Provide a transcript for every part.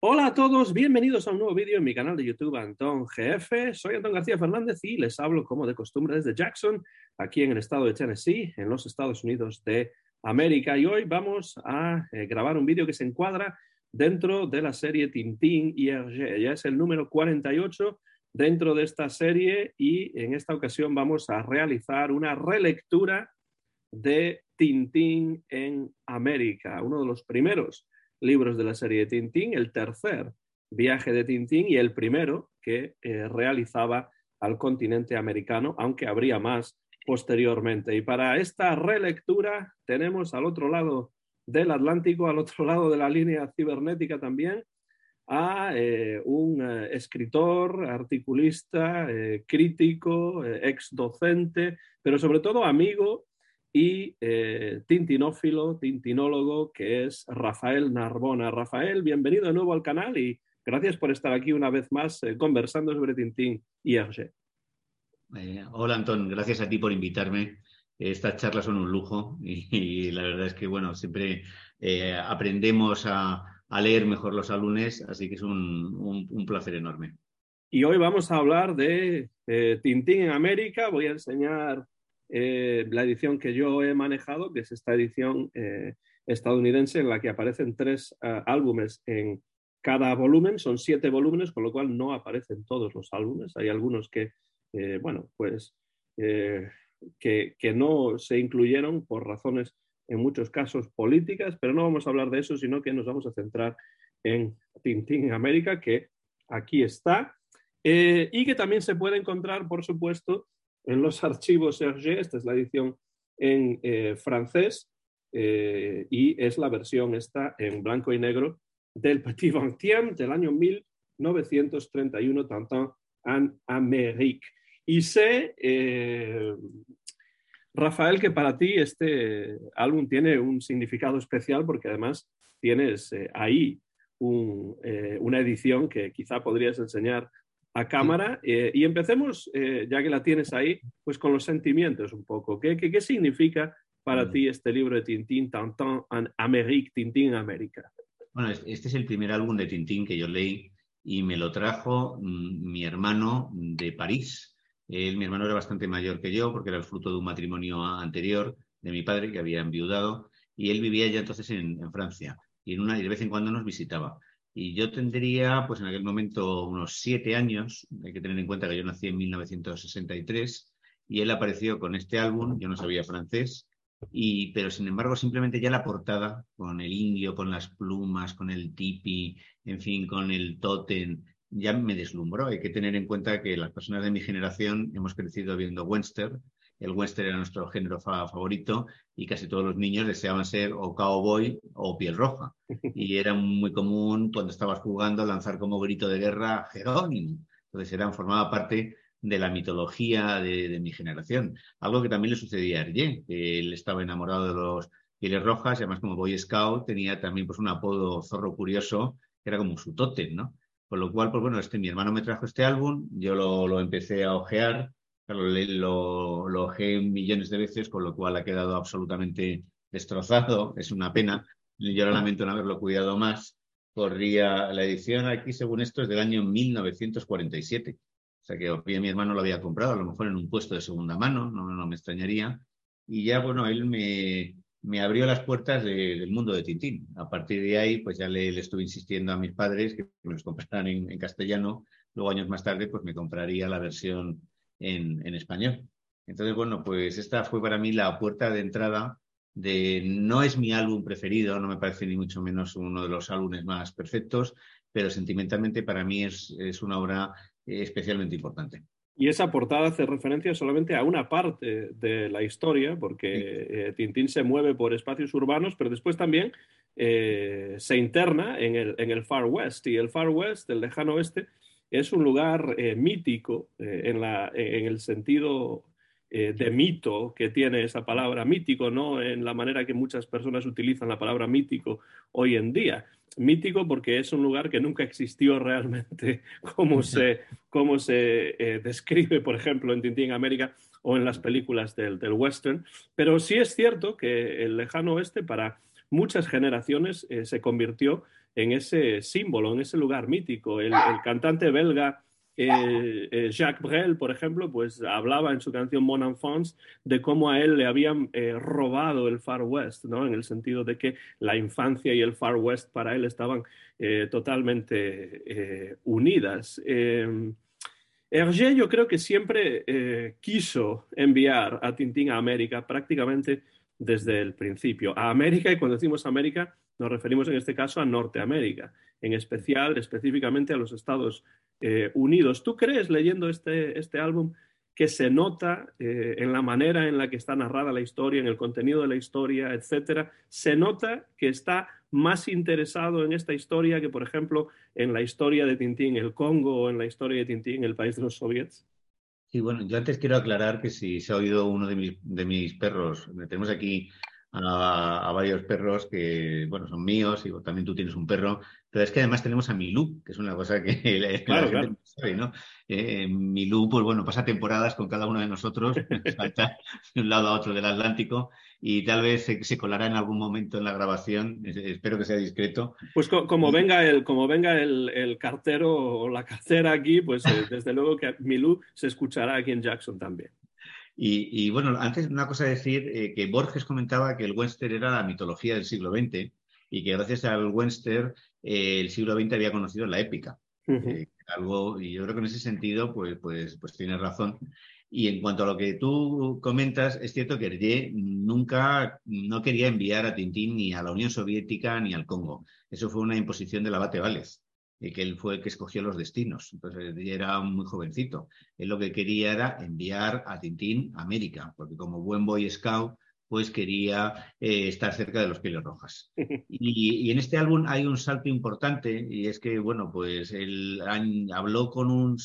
Hola a todos, bienvenidos a un nuevo vídeo en mi canal de YouTube Antón GF. Soy Antón García Fernández y les hablo como de costumbre desde Jackson, aquí en el estado de Tennessee, en los Estados Unidos de América. Y hoy vamos a eh, grabar un vídeo que se encuadra dentro de la serie Tintín y Hergé. Ya es el número 48 dentro de esta serie y en esta ocasión vamos a realizar una relectura de Tintín en América, uno de los primeros libros de la serie de Tintín, el tercer viaje de Tintín y el primero que eh, realizaba al continente americano, aunque habría más posteriormente. Y para esta relectura tenemos al otro lado del Atlántico, al otro lado de la línea cibernética también, a eh, un eh, escritor, articulista, crítico, ex docente, pero sobre todo amigo y eh, tintinófilo, tintinólogo, que es Rafael Narbona. Rafael, bienvenido de nuevo al canal y gracias por estar aquí una vez más eh, conversando sobre Tintín y Hergé. Eh, hola, Antón, gracias a ti por invitarme. Estas charlas son un lujo y, la verdad es que, bueno, siempre aprendemos a, leer mejor los alumnos, así que es un, placer enorme. Y hoy vamos a hablar de Tintín en América. Voy a enseñar eh, la edición que yo he manejado, que es esta edición eh, estadounidense en la que aparecen tres eh, álbumes en cada volumen, son siete volúmenes, con lo cual no aparecen todos los álbumes. Hay algunos que, bueno, pues que, que, no se incluyeron por razones en muchos casos políticas, pero no vamos a hablar de eso, sino que nos vamos a centrar en Tintín América, que aquí está, y que también se puede encontrar, por supuesto, en los archivos Hergé, esta es la edición en eh, francés eh, y es la versión esta en blanco y negro del Petit Vingtième del año 1931, Tintin en Amérique. Y sé, eh, Rafael, que para ti este álbum tiene un significado especial porque además tienes ahí una edición que quizá podrías enseñar a cámara eh, y empecemos, eh, ya que la tienes ahí, pues con los sentimientos un poco. ¿Qué, qué, significa para ti este libro de Tintín, Tintin en Amérique, Tintín América? Bueno, este es el primer álbum de Tintín que yo leí y me lo trajo mm, mi hermano de París. Él, mi hermano era bastante mayor que yo porque era el fruto de un matrimonio anterior de mi padre que había enviudado y él vivía ya entonces en, en Francia y, en una, y de vez en cuando nos visitaba. Y yo tendría, pues en aquel momento, unos siete años. Hay que tener en cuenta que yo nací en 1963 y él apareció con este álbum. Yo no sabía francés, y, pero sin embargo, simplemente ya la portada, con el indio, con las plumas, con el tipi, en fin, con el tótem, ya me deslumbró. Hay que tener en cuenta que las personas de mi generación hemos crecido viendo Webster, el western era nuestro género favorito y casi todos los niños deseaban ser o cowboy o piel roja. Y era muy común cuando estabas jugando lanzar como grito de guerra Jerónimo. Entonces eran, formaba parte de la mitología de, mi generación. Algo que también le sucedía a Hergé, él estaba enamorado de los pieles rojas y además como Boy Scout tenía también pues un apodo zorro curioso que era como su tótem, ¿no? Con lo cual, pues bueno, este, mi hermano me trajo este álbum, yo lo, lo empecé a ojear lo, lo millones de veces, con lo cual ha quedado absolutamente destrozado. Es una pena. Yo lo lamento no haberlo cuidado más. Corría la edición aquí, según esto, es del año 1947. O sea que mi hermano lo había comprado, a lo mejor en un puesto de segunda mano, no, no me extrañaría. Y ya, bueno, él me, me abrió las puertas del mundo de Tintín. A partir de ahí, pues ya le, estuve insistiendo a mis padres que me los compraran en, en, castellano. Luego, años más tarde, pues me compraría la versión en, español. Entonces, bueno, pues esta fue para mí la puerta de entrada de, no es mi álbum preferido, no me parece ni mucho menos uno de los álbumes más perfectos, pero sentimentalmente para mí es, es una obra especialmente importante. Y esa portada hace referencia solamente a una parte de la historia, porque eh, Tintín se mueve por espacios urbanos, pero después también eh, se interna en el, en el Far West. Y el Far West, el lejano oeste, es un lugar eh, mítico eh, en, la, en, el sentido eh, de mito que tiene esa palabra mítico, no en la manera que muchas personas utilizan la palabra mítico hoy en día. Mítico porque es un lugar que nunca existió realmente como se, como se describe, por ejemplo, en Tintín América o en las películas del, del, western. Pero sí es cierto que el lejano oeste para muchas generaciones se convirtió en ese símbolo, en ese lugar mítico. El, cantante belga eh, eh, Jacques Brel, por ejemplo, pues hablaba en su canción Mon Enfance de cómo a él le habían eh, robado el Far West, ¿no? En el sentido de que la infancia y el Far West para él estaban totalmente unidas. Hergé yo creo que siempre quiso enviar a Tintín a América prácticamente desde el principio. A América, y cuando decimos América, nos referimos en este caso a Norteamérica, en especial, específicamente a los Estados eh, Unidos. ¿Tú crees, leyendo este, este álbum, que se nota eh, en la manera en la que está narrada la historia, en el contenido de la historia, etcétera, se nota que está más interesado en esta historia que, por ejemplo, en la historia de Tintín el Congo o en la historia de Tintín el país de los soviets? Sí, bueno, yo antes quiero aclarar que si se ha oído uno de mis, de mis perros, tenemos aquí a, varios perros que, bueno, son míos y también tú tienes un perro, pero es que además tenemos a Milú, que es una cosa que la, gente no sabe, ¿no? Eh, Milú, pues bueno, pasa temporadas con cada uno de nosotros, salta de un lado a otro del Atlántico y tal vez se, colará en algún momento en la grabación, espero que sea discreto. Pues como venga el, como venga el, cartero o la cartera aquí, pues eh, desde luego que Milú se escuchará aquí en Jackson también. Y, bueno, antes una cosa decir eh, que Borges comentaba que el western era la mitología del siglo XX y que gracias al western eh, el siglo XX había conocido la épica. Eh, algo, y yo creo que en ese sentido, pues, pues, pues tienes razón. Y en cuanto a lo que tú comentas, es cierto que Hergé nunca no quería enviar a Tintín ni a la Unión Soviética ni al Congo. Eso fue una imposición del abate Vales y que él fue el que escogió los destinos. Entonces, era muy jovencito. Él lo que quería era enviar a Tintín a América, porque como buen Boy Scout, pues quería eh, estar cerca de los pieles rojas. Y, en este álbum hay un salto importante, y es que, bueno, pues él habló con, un,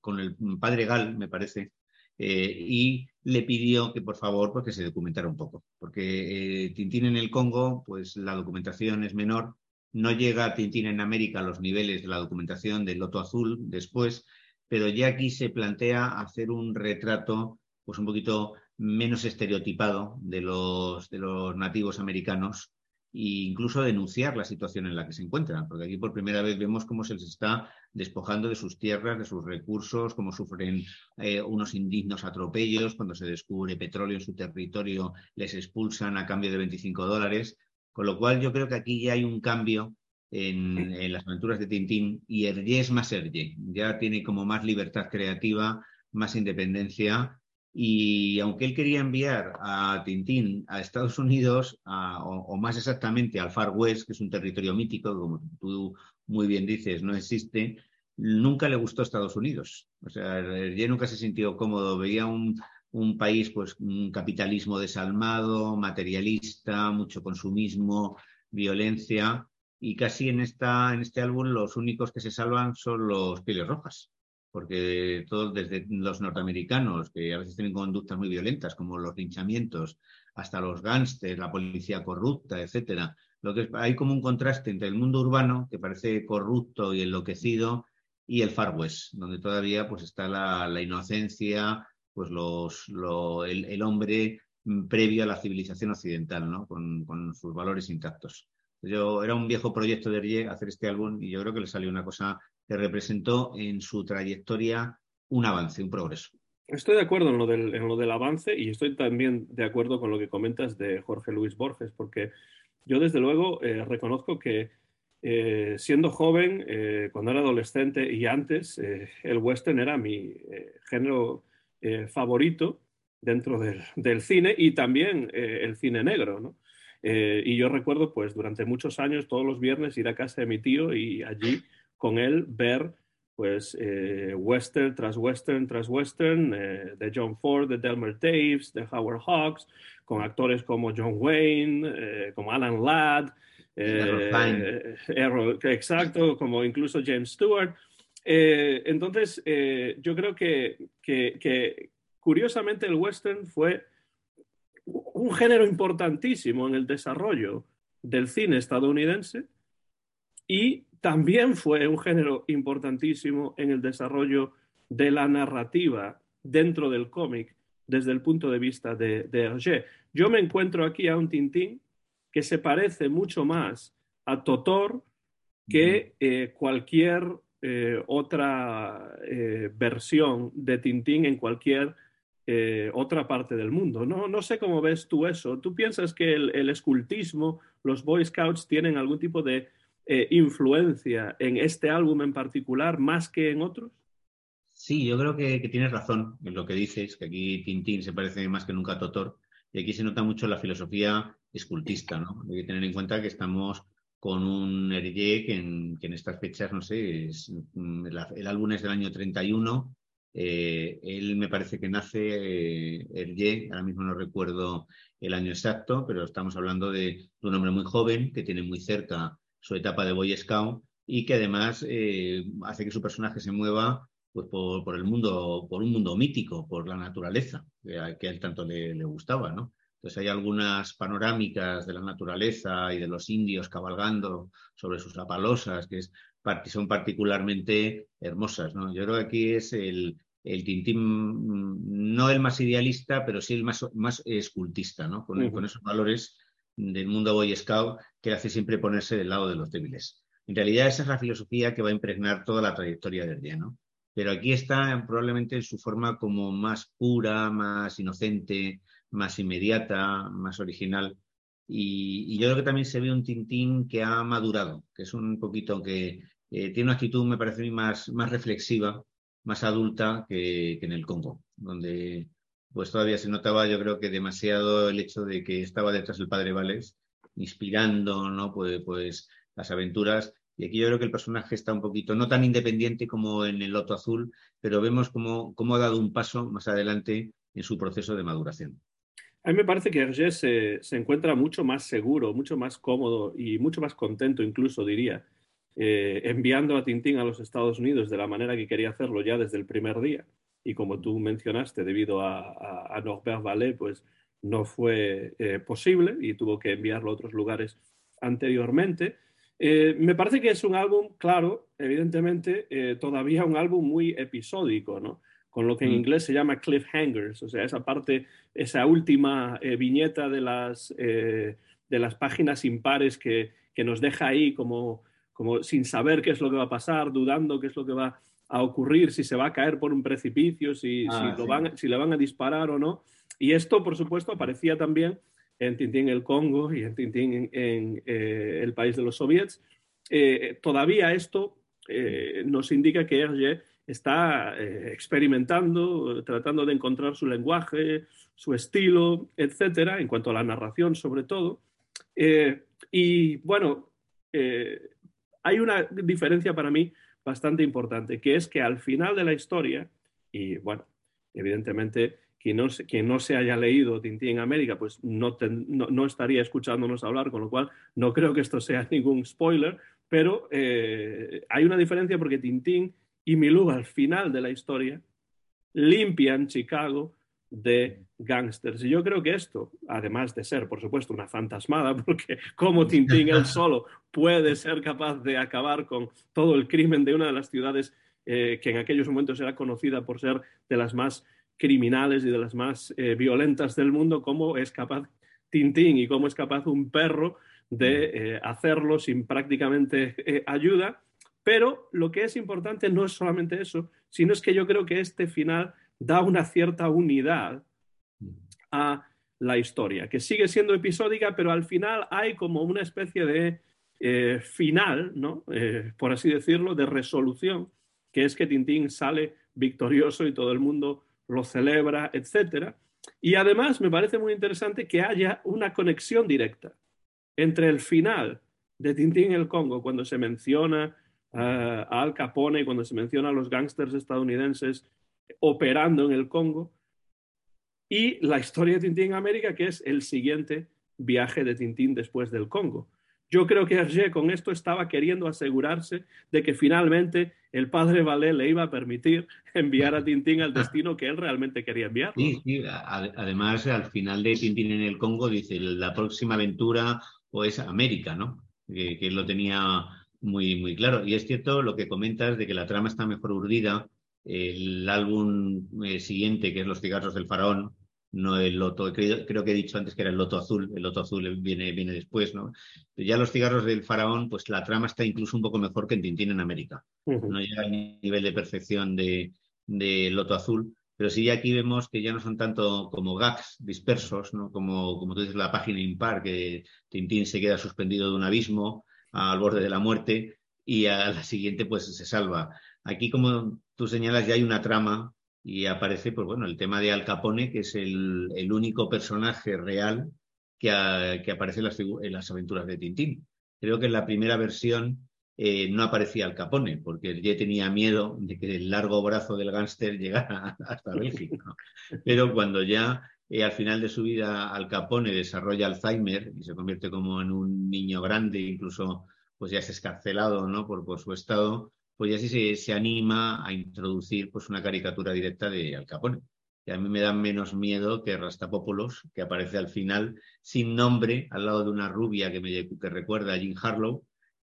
con el padre Gal, me parece, eh, y le pidió que por favor pues, que se documentara un poco, porque eh, Tintín en el Congo, pues la documentación es menor no llega a Tintín en América a los niveles de la documentación del Loto Azul después, pero ya aquí se plantea hacer un retrato pues un poquito menos estereotipado de los, de los nativos americanos e incluso denunciar la situación en la que se encuentran, porque aquí por primera vez vemos cómo se les está despojando de sus tierras, de sus recursos, cómo sufren eh, unos indignos atropellos, cuando se descubre petróleo en su territorio les expulsan a cambio de 25 dólares. Con lo cual yo creo que aquí ya hay un cambio en, las aventuras de Tintín y Hergé es más Hergé, ya tiene como más libertad creativa, más independencia y aunque él quería enviar a Tintín a Estados Unidos, o, más exactamente al Far West, que es un territorio mítico, como tú muy bien dices, no existe, nunca le gustó Estados Unidos. O sea, Hergé nunca se sintió cómodo, veía un, un país, pues, un capitalismo desalmado, materialista, mucho consumismo, violencia, y casi en, esta, en este álbum los únicos que se salvan son los pieles rojas, porque todos, desde los norteamericanos, que a veces tienen conductas muy violentas, como los linchamientos, hasta los gángsters, la policía corrupta, etcétera. Lo que hay como un contraste entre el mundo urbano, que parece corrupto y enloquecido, y el Far West, donde todavía pues, está la, la inocencia, pues los, el, hombre mm, previo a la civilización occidental, ¿no? con, sus valores intactos. Yo, era un viejo proyecto de Hergé hacer este álbum y yo creo que le salió una cosa que representó en su trayectoria un avance, un progreso. Estoy de acuerdo en lo del, en lo del avance y estoy también de acuerdo con lo que comentas de Jorge Luis Borges, porque yo desde luego eh, reconozco que eh, siendo joven, eh, cuando era adolescente y antes, el western era mi género eh, favorito dentro del, cine y también eh, el cine negro, ¿no? Eh, y yo recuerdo, pues, durante muchos años, todos los viernes ir a casa de mi tío y allí con él ver, pues, western tras western tras western, de John Ford, de Delmer Daves, de Howard Hawks, con actores como John Wayne, como Alan Ladd, exacto, como incluso James Stewart. Eh, entonces, eh, yo creo que, curiosamente el western fue un género importantísimo en el desarrollo del cine estadounidense y también fue un género importantísimo en el desarrollo de la narrativa dentro del cómic desde el punto de vista de, de Hergé. Yo me encuentro aquí a un Tintín que se parece mucho más a Totor que eh, cualquier otra versión de Tintín en cualquier otra parte del mundo. No, no sé cómo ves tú eso. ¿Tú piensas que el escultismo, los Boy Scouts tienen algún tipo de influencia en este álbum en particular más que en otros? Sí, yo creo que, tienes razón en lo que dices, que aquí Tintín se parece más que nunca a Totor, y aquí se nota mucho la filosofía escultista. Hay que tener en cuenta que estamos con un Hergé que en, estas fechas, no sé, mm, el, álbum es del año 31, eh, él me parece que nace eh, Hergé, ahora mismo no recuerdo el año exacto, pero estamos hablando de, un hombre muy joven que tiene muy cerca su etapa de Boy Scout y que además eh, hace que su personaje se mueva pues por, el mundo, por un mundo mítico, por la naturaleza, que a, él tanto le, gustaba, ¿no? Entonces hay algunas panorámicas de la naturaleza y de los indios cabalgando sobre sus apalosas que es, son particularmente hermosas, ¿no? Yo creo que aquí es el, el Tintín, mm, no el más idealista, pero sí el más, más escultista, ¿no? Con, con esos valores del mundo Boy Scout que hace siempre ponerse del lado de los débiles. En realidad esa es la filosofía que va a impregnar toda la trayectoria del día, ¿no? pero aquí está probablemente en su forma como más pura, más inocente, más inmediata, más original. Y, yo creo que también se ve un Tintín que ha madurado, que es un poquito que eh, tiene una actitud, me parece más, más reflexiva, más adulta que, en el Congo, donde pues todavía se notaba, yo creo que demasiado el hecho de que estaba detrás del padre Vales, inspirando, ¿no? Pues, pues las aventuras y aquí yo creo que el personaje está un poquito, no tan independiente como en el Loto Azul, pero vemos cómo ha dado un paso más adelante en su proceso de maduración. A mí me parece que Hergé se, se, encuentra mucho más seguro, mucho más cómodo y mucho más contento, incluso diría, eh, enviando a Tintín a los Estados Unidos de la manera que quería hacerlo ya desde el primer día. Y como tú mencionaste, debido a, a, Norbert Vallée, pues no fue eh, posible y tuvo que enviarlo a otros lugares anteriormente. Eh, me parece que es un álbum, claro, evidentemente, eh, todavía un álbum muy episódico, ¿no? Con lo que en inglés se llama cliffhangers, o sea, esa parte, esa última eh, viñeta de las, de las páginas impares que, que, nos deja ahí como, como sin saber qué es lo que va a pasar, dudando qué es lo que va a ocurrir, si se va a caer por un precipicio, si, ah, si, van, si le van a disparar o no. Y esto, por supuesto, aparecía también en Tintín el Congo y en Tintín en, eh, el país de los soviets. Eh, todavía esto eh, nos indica que Hergé está experimentando, tratando de encontrar su lenguaje, su estilo, etcétera, en cuanto a la narración sobre todo. y bueno, hay una diferencia para mí bastante importante, que es que al final de la historia, y bueno, evidentemente quien no, se, no se haya leído Tintín América, pues no, no, estaría escuchándonos hablar, con lo cual no creo que esto sea ningún spoiler, pero eh, hay una diferencia porque Tintín y Milú al final de la historia limpian Chicago de gángsters. Y yo creo que esto, además de ser, por supuesto, una fantasmada, porque como Tintín él solo puede ser capaz de acabar con todo el crimen de una de las ciudades eh, que en aquellos momentos era conocida por ser de las más criminales y de las más eh, violentas del mundo, cómo es capaz Tintín y cómo es capaz un perro de mm. eh, hacerlo sin prácticamente ayuda. Pero lo que es importante no es solamente eso, sino es que yo creo que este final da una cierta unidad a la historia, que sigue siendo episódica, pero al final hay como una especie de final, ¿no? por así decirlo, de resolución, que es que Tintín sale victorioso y todo el mundo lo celebra, etc. Y además me parece muy interesante que haya una conexión directa entre el final de Tintín en el Congo, cuando se menciona eh, a Al Capone, cuando se menciona a los gángsters estadounidenses operando en el Congo, y la historia de Tintín en América, que es el siguiente viaje de Tintín después del Congo. Yo creo que Hergé con esto estaba queriendo asegurarse de que finalmente el padre Valé le iba a permitir enviar a Tintín al destino que él realmente quería enviar. Sí, sí. Además, al final de Tintín en el Congo dice la próxima aventura o es América, ¿no? Que, él lo tenía muy, muy claro. Y es cierto lo que comentas de que la trama está mejor urdida. El álbum eh, siguiente, que es Los cigarros del faraón, no el loto, creo, que he dicho antes que era el loto azul, el loto azul viene, viene después, ¿no? ya los cigarros del faraón, pues la trama está incluso un poco mejor que en Tintín en América. No llega al nivel de perfección de, de loto azul, pero sí aquí vemos que ya no son tanto como gags dispersos, ¿no? Como, como tú dices, la página impar, que Tintín se queda suspendido de un abismo al borde de la muerte y a la siguiente pues se salva. Aquí, como tú señalas, ya hay una trama y aparece, pues bueno, el tema de Al Capone, que es el, único personaje real que, aparece en las, aventuras de Tintín. Creo que en la primera versión eh, no aparecía Al Capone, porque ya tenía miedo de que el largo brazo del gángster llegara hasta Bélgica. Pero cuando ya eh, al final de su vida Al Capone desarrolla Alzheimer y se convierte como en un niño grande, incluso pues ya es escarcelado ¿no? por, por su estado, pues ya sí se, anima a introducir pues una caricatura directa de Al Capone. Y a mí me da menos miedo que Rastapópolos, que aparece al final sin nombre, al lado de una rubia que me que recuerda a Jim Harlow,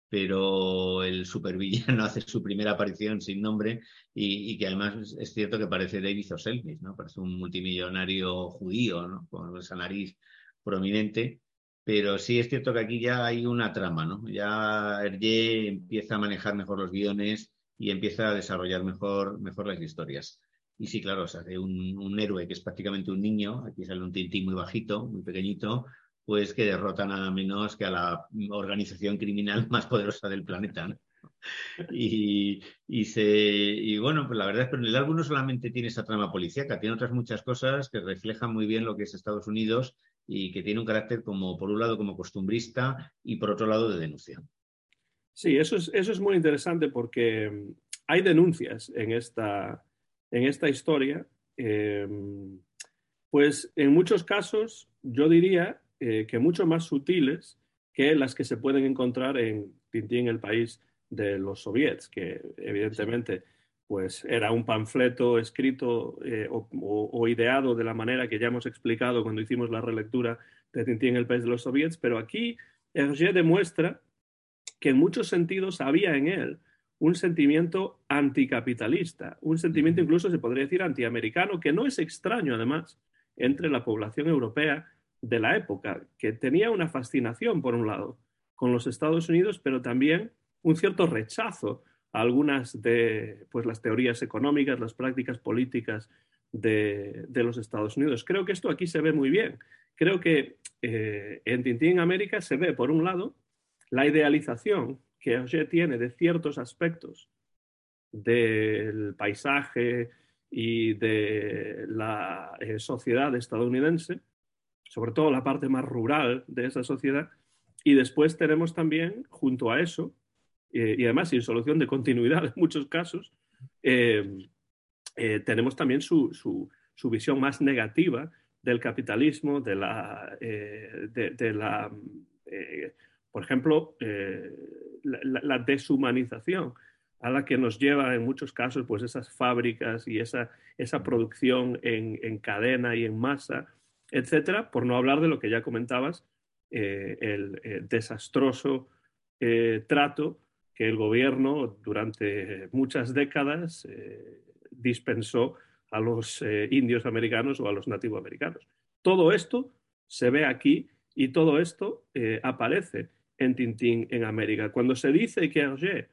pero el supervillano hace su primera aparición sin nombre y, que además es cierto que parece David Oselmis, ¿no? Parece un multimillonario judío, ¿no? Con esa nariz prominente pero sí es cierto que aquí ya hay una trama, ¿no? Ya Hergé empieza a manejar mejor los guiones y empieza a desarrollar mejor, mejor las historias. Y sí, claro, o un, héroe que es prácticamente un niño, aquí sale un tintín muy bajito, muy pequeñito, pues que derrota nada menos que a la organización criminal más poderosa del planeta. ¿no? Y, y, se, y bueno, pues la verdad es que el álbum no solamente tiene esa trama policíaca, tiene otras muchas cosas que reflejan muy bien lo que es Estados Unidos y que tiene un carácter como, por un lado, como costumbrista y por otro lado, de denuncia. Sí, eso es, eso es muy interesante porque mm, hay denuncias en esta, en esta historia. Em, pues en muchos casos yo diría eh, que mucho más sutiles que las que se pueden encontrar en Tintín, el país de los soviets, que evidentemente pues era un panfleto escrito eh, o, ideado de la manera que ya hemos explicado cuando hicimos la relectura de Tintín el país de los soviets, pero aquí Hergé demuestra que en muchos sentidos había en él un sentimiento anticapitalista, un sentimiento incluso se podría decir antiamericano, que no es extraño además entre la población europea de la época, que tenía una fascinación, por un lado, con los Estados Unidos, pero también un cierto rechazo algunas de pues, las teorías económicas, las prácticas políticas de, los Estados Unidos. Creo que esto aquí se ve muy bien. Creo que eh, en Tintín América se ve, por un lado, la idealización que Auger tiene de ciertos aspectos del paisaje y de la eh, sociedad estadounidense, sobre todo la parte más rural de esa sociedad, y después tenemos también, junto a eso, y además sin solución de continuidad en muchos casos, eh, eh, tenemos también su, su, visión más negativa del capitalismo, de la, eh, de, la por ejemplo, la, deshumanización a la que nos lleva en muchos casos pues esas fábricas y esa, esa producción en, en, cadena y en masa, etcétera, por no hablar de lo que ya comentabas, el, desastroso trato que el gobierno durante muchas décadas eh, dispensó a los eh, indios americanos o a los nativoamericanos. Todo esto se ve aquí y todo esto eh, aparece en Tintín en América. Cuando se dice que Hergé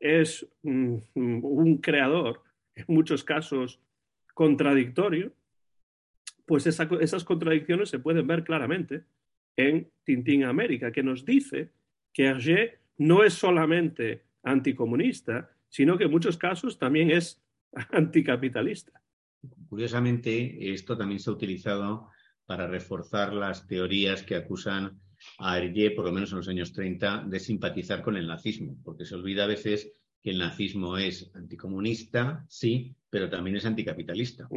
es un creador, en muchos casos contradictorio, pues esas contradicciones se pueden ver claramente en Tintín América, que nos dice que Hergé no es solamente anticomunista, sino que en muchos casos también es anticapitalista. Curiosamente, esto también se ha utilizado para reforzar las teorías que acusan a Hergé, por lo menos en los años 30, de simpatizar con el nazismo, porque se olvida a veces que el nazismo es anticomunista, sí, pero también es anticapitalista.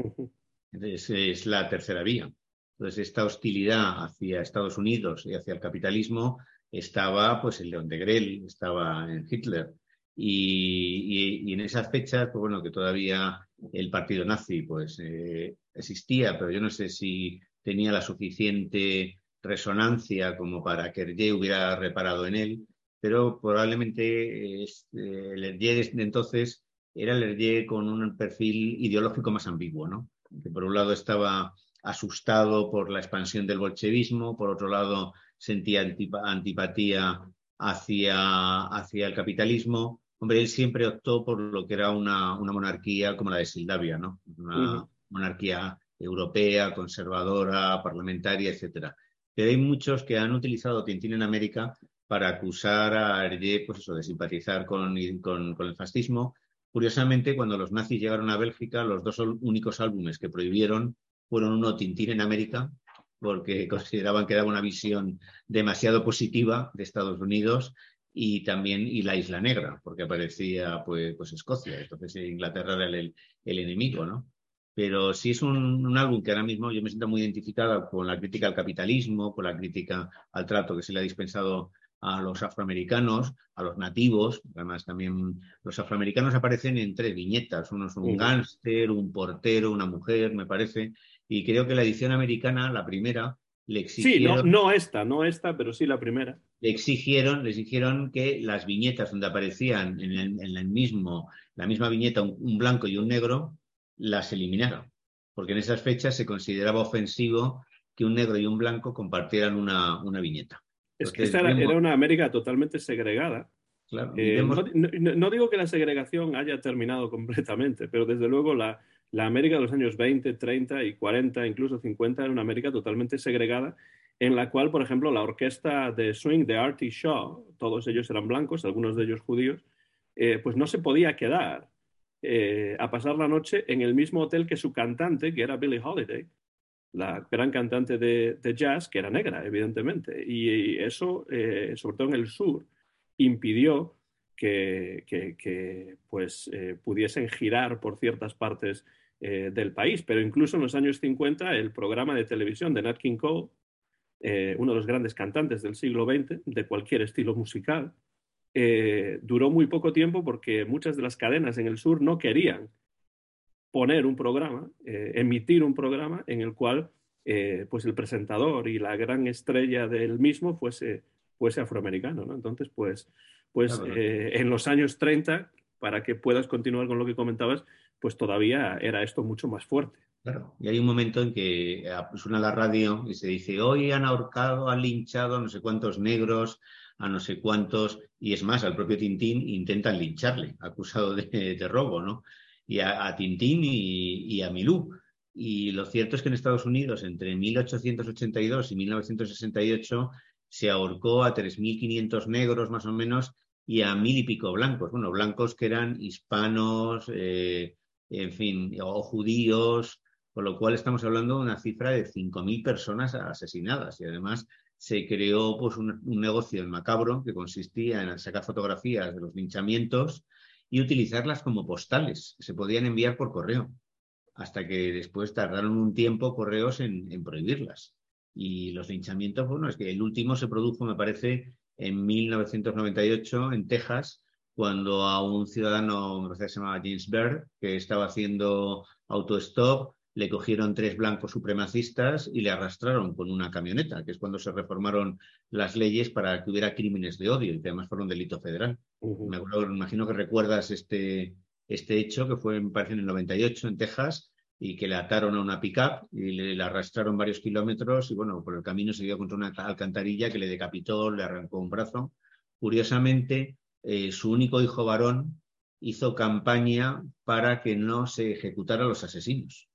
Entonces, es la tercera vía. Entonces, esta hostilidad hacia Estados Unidos y hacia el capitalismo estaba pues el León de Grell, estaba en Hitler. Y, en esas fechas, pues bueno, que todavía el partido nazi pues eh, existía, pero yo no sé si tenía la suficiente resonancia como para que Hergé hubiera reparado en él, pero probablemente el Hergé de entonces era el Hergé con un perfil ideológico más ambiguo, ¿no? Que por un lado estaba asustado por la expansión del bolchevismo, por otro lado sentía antipatía hacia, hacia el capitalismo. Hombre, él siempre optó por lo que era una, monarquía como la de Sildavia, ¿no? Una monarquía europea, conservadora, parlamentaria, etcétera. Pero hay muchos que han utilizado Tintín en América para acusar a Hergé pues eso, de simpatizar con, con, el fascismo. Curiosamente, cuando los nazis llegaron a Bélgica, los dos únicos álbumes que prohibieron fueron uno Tintín en América, porque consideraban que daba una visión demasiado positiva de Estados Unidos y también y la Isla Negra, porque aparecía pues, pues Escocia, entonces Inglaterra era el, el enemigo, ¿no? pero sí es un, álbum que ahora mismo yo me siento muy identificada con la crítica al capitalismo, con la crítica al trato que se le ha dispensado a los afroamericanos, a los nativos, además también los afroamericanos aparecen en tres viñetas, uno es un gángster, un portero, una mujer, me parece, y creo que la edición americana, la primera, le exigieron... Sí, no, esta, no esta, pero sí la primera. Le exigieron, le exigieron que las viñetas donde aparecían en, el, mismo, la misma viñeta un blanco y un negro, las eliminaron, porque en esas fechas se consideraba ofensivo que un negro y un blanco compartieran una, viñeta. Es que esta era, una América totalmente segregada. Eh, no, digo que la segregación haya terminado completamente, pero desde luego la, la, América de los años 20, 30 y 40, incluso 50, era una América totalmente segregada, en la cual, por ejemplo, la orquesta de swing de Artie Shaw, todos ellos eran blancos, algunos de ellos judíos, eh, pues no se podía quedar eh, a pasar la noche en el mismo hotel que su cantante, que era Billie Holiday, la gran cantante de, jazz, que era negra, evidentemente. Y, eso, eh, sobre todo en el sur, impidió que, pues, eh, pudiesen girar por ciertas partes del país. Pero incluso en los años 50, el programa de televisión de Nat King Cole, uno de los grandes cantantes del siglo XX, de cualquier estilo musical, eh, duró muy poco tiempo porque muchas de las cadenas en el sur no querían poner un programa, eh, emitir un programa en el cual eh, pues el presentador y la gran estrella del mismo fuese, fuese afroamericano. ¿no? Entonces, pues, pues en los años 30, para que puedas continuar con lo que comentabas, pues todavía era esto mucho más fuerte. Claro, y hay un momento en que suena la radio y se dice, hoy han ahorcado, han linchado no sé cuántos negros, a no sé cuántos, y es más, al propio Tintín intentan lincharle, acusado de, robo, ¿no? Y a, Tintín y, a Milú. Y lo cierto es que en Estados Unidos, entre 1882 y 1968, se ahorcó a 3.500 negros más o menos y a mil y pico blancos. Bueno, blancos que eran hispanos, eh, en fin, o judíos, con lo cual estamos hablando de una cifra de 5.000 personas asesinadas. Y además se creó pues, un, negocio en macabro que consistía en sacar fotografías de los linchamientos y utilizarlas como postales. Se podían enviar por correo, hasta que después tardaron un tiempo correos en, prohibirlas. Y los linchamientos, bueno, es que el último se produjo, me parece, en 1998 en Texas, cuando a un ciudadano, me parece que se llamaba James Bird, que estaba haciendo autostop, le cogieron tres blancos supremacistas y le arrastraron con una camioneta, que es cuando se reformaron las leyes para que hubiera crímenes de odio y que además fueron un delito federal. me, imagino que recuerdas este, este hecho que fue, me parece, en el 98 en Texas y que le ataron a una pickup y le, arrastraron varios kilómetros y bueno, por el camino se dio contra una alcantarilla que le decapitó, le arrancó un brazo. Curiosamente, eh, su único hijo varón hizo campaña para que no se ejecutaran los asesinos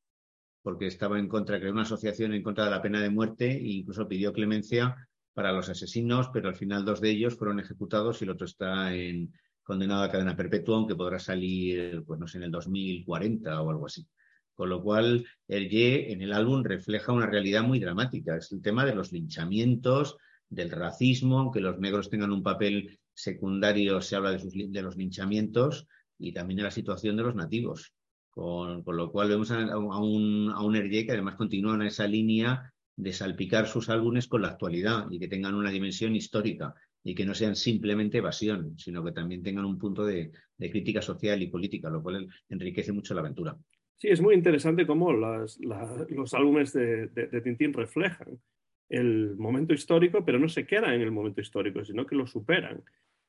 porque estaba en contra, creó una asociación en contra de la pena de muerte e incluso pidió clemencia para los asesinos, pero al final dos de ellos fueron ejecutados y el otro está en, condenado a cadena perpetua, aunque podrá salir, pues no sé, en el 2040 o algo así. Con lo cual, el Ye en el álbum refleja una realidad muy dramática. Es el tema de los linchamientos, del racismo, aunque los negros tengan un papel secundario, se habla de, los linchamientos y también de la situación de los nativos. Con, lo cual vemos a, un, a un que además continúa en esa línea de salpicar sus álbumes con la actualidad y que tengan una dimensión histórica y que no sean simplemente evasión, sino que también tengan un punto de, crítica social y política, lo cual enriquece mucho la aventura. Sí, es muy interesante cómo los álbumes de, Tintín reflejan el momento histórico, pero no se quedan en el momento histórico, sino que lo superan.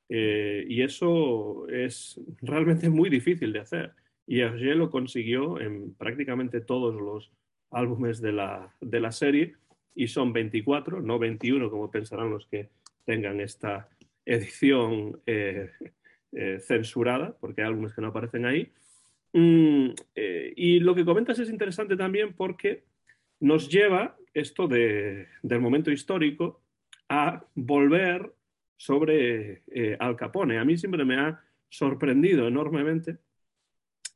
Eh, y eso es realmente muy difícil de hacer. Y Hergé lo consiguió en prácticamente todos los álbumes de la, de la serie y son 24, no 21 como pensarán los que tengan esta edición eh, eh, censurada, porque hay álbumes que no aparecen ahí. Mm, eh, y lo que comentas es interesante también porque nos lleva esto del momento histórico a volver sobre Al Capone. A mí siempre me ha sorprendido enormemente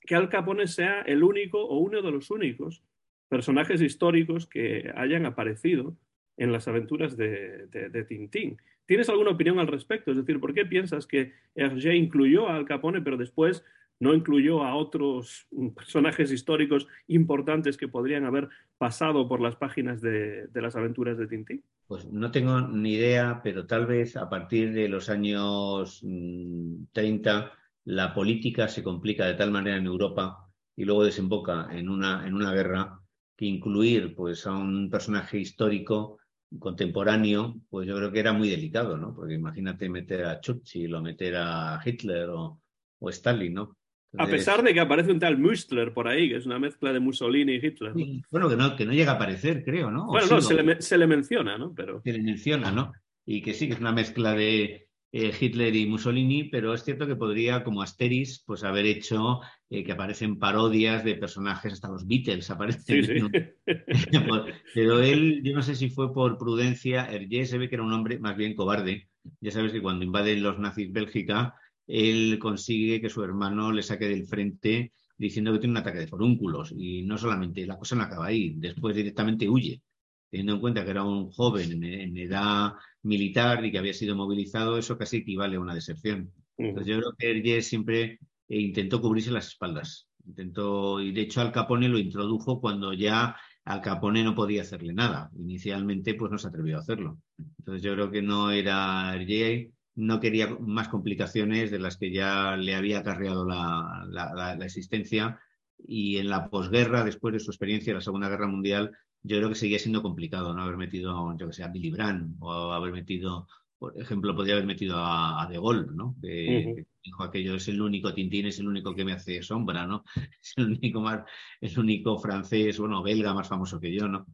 que Al Capone sea el único o uno de los únicos personajes históricos que hayan aparecido en las aventuras de, de, Tintín. ¿Tienes alguna opinión al respecto? Es decir, ¿por qué piensas que Hergé incluyó a Al Capone, pero después no incluyó a otros personajes históricos importantes que podrían haber pasado por las páginas de, de, las aventuras de Tintín? Pues no tengo ni idea, pero tal vez a partir de los años 30 mm, la política se complica de tal manera en Europa y luego desemboca en una, en una guerra que incluir pues, a un personaje histórico contemporáneo, pues yo creo que era muy delicado, ¿no? Porque imagínate meter a Churchill o meter a Hitler o, Stalin, ¿no? A pesar de que aparece un tal Müstler por ahí, que es una mezcla de Mussolini y Hitler. Bueno, que no, que no llega a aparecer, creo, ¿no? Bueno, no, se, le, se le menciona, ¿no? Pero... Se le menciona, ¿no? Y que sí, que es una mezcla de, eh, Hitler y Mussolini, pero es cierto que podría, como Asteris, pues haber hecho eh, que aparecen parodias de personajes, hasta los Beatles aparecen. pero él, yo no sé si fue por prudencia, Hergé se ve que era un hombre más bien cobarde. Ya sabes que cuando invaden los nazis Bélgica, él consigue que su hermano le saque del frente diciendo que tiene un ataque de forúnculos. Y no solamente, la cosa no acaba ahí, después directamente huye teniendo en cuenta que era un joven en, edad militar y que había sido movilizado, eso casi equivale a una deserción. Entonces yo creo que Hergé siempre eh, intentó cubrirse las espaldas. Intentó, y de hecho Al Capone lo introdujo cuando ya Al Capone no podía hacerle nada. Inicialmente pues no se atrevió a hacerlo. Entonces yo creo que no era Hergé, no quería más complicaciones de las que ya le había acarreado la, la existencia y en la posguerra, después de su experiencia en la Segunda Guerra Mundial, yo creo que seguía siendo complicado no haber metido, yo que sé, a Billy Brandt o haber metido, por ejemplo, podría haber metido a, De Gaulle, ¿no? Que, dijo aquello, es el único Tintín, es el único que me hace sombra, ¿no? Es el único, más, el único francés, bueno, belga más famoso que yo, ¿no?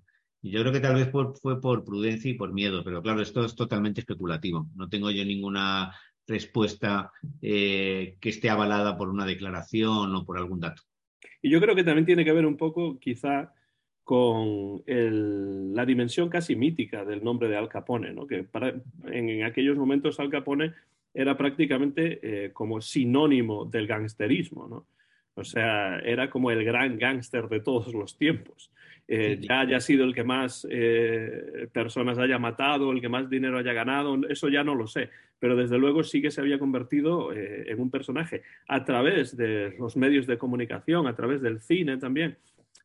Y yo creo que tal vez fue por prudencia y por miedo, pero claro, esto es totalmente especulativo. No tengo yo ninguna respuesta eh, que esté avalada por una declaración o por algún dato. Y yo creo que también tiene que ver un poco, quizá, con la dimensión casi mítica del nombre de Al Capone, ¿no? que en, aquellos momentos Al Capone era prácticamente eh, como sinónimo del gangsterismo. ¿no? O sea, era como el gran gángster de todos los tiempos. Eh, ya haya sido el que más eh, personas haya matado, el que más dinero haya ganado, eso ya no lo sé, pero desde luego sí que se había convertido en un personaje. A través de los medios de comunicación, a través del cine también,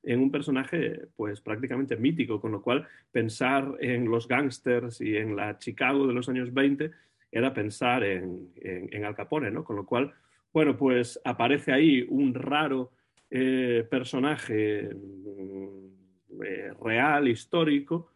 en un personaje pues prácticamente mítico, con lo cual pensar en los gángsters y en la Chicago de los años 20 era pensar en, Al Capone, ¿no? Con lo cual, bueno, pues aparece ahí un raro eh, personaje eh, real, histórico,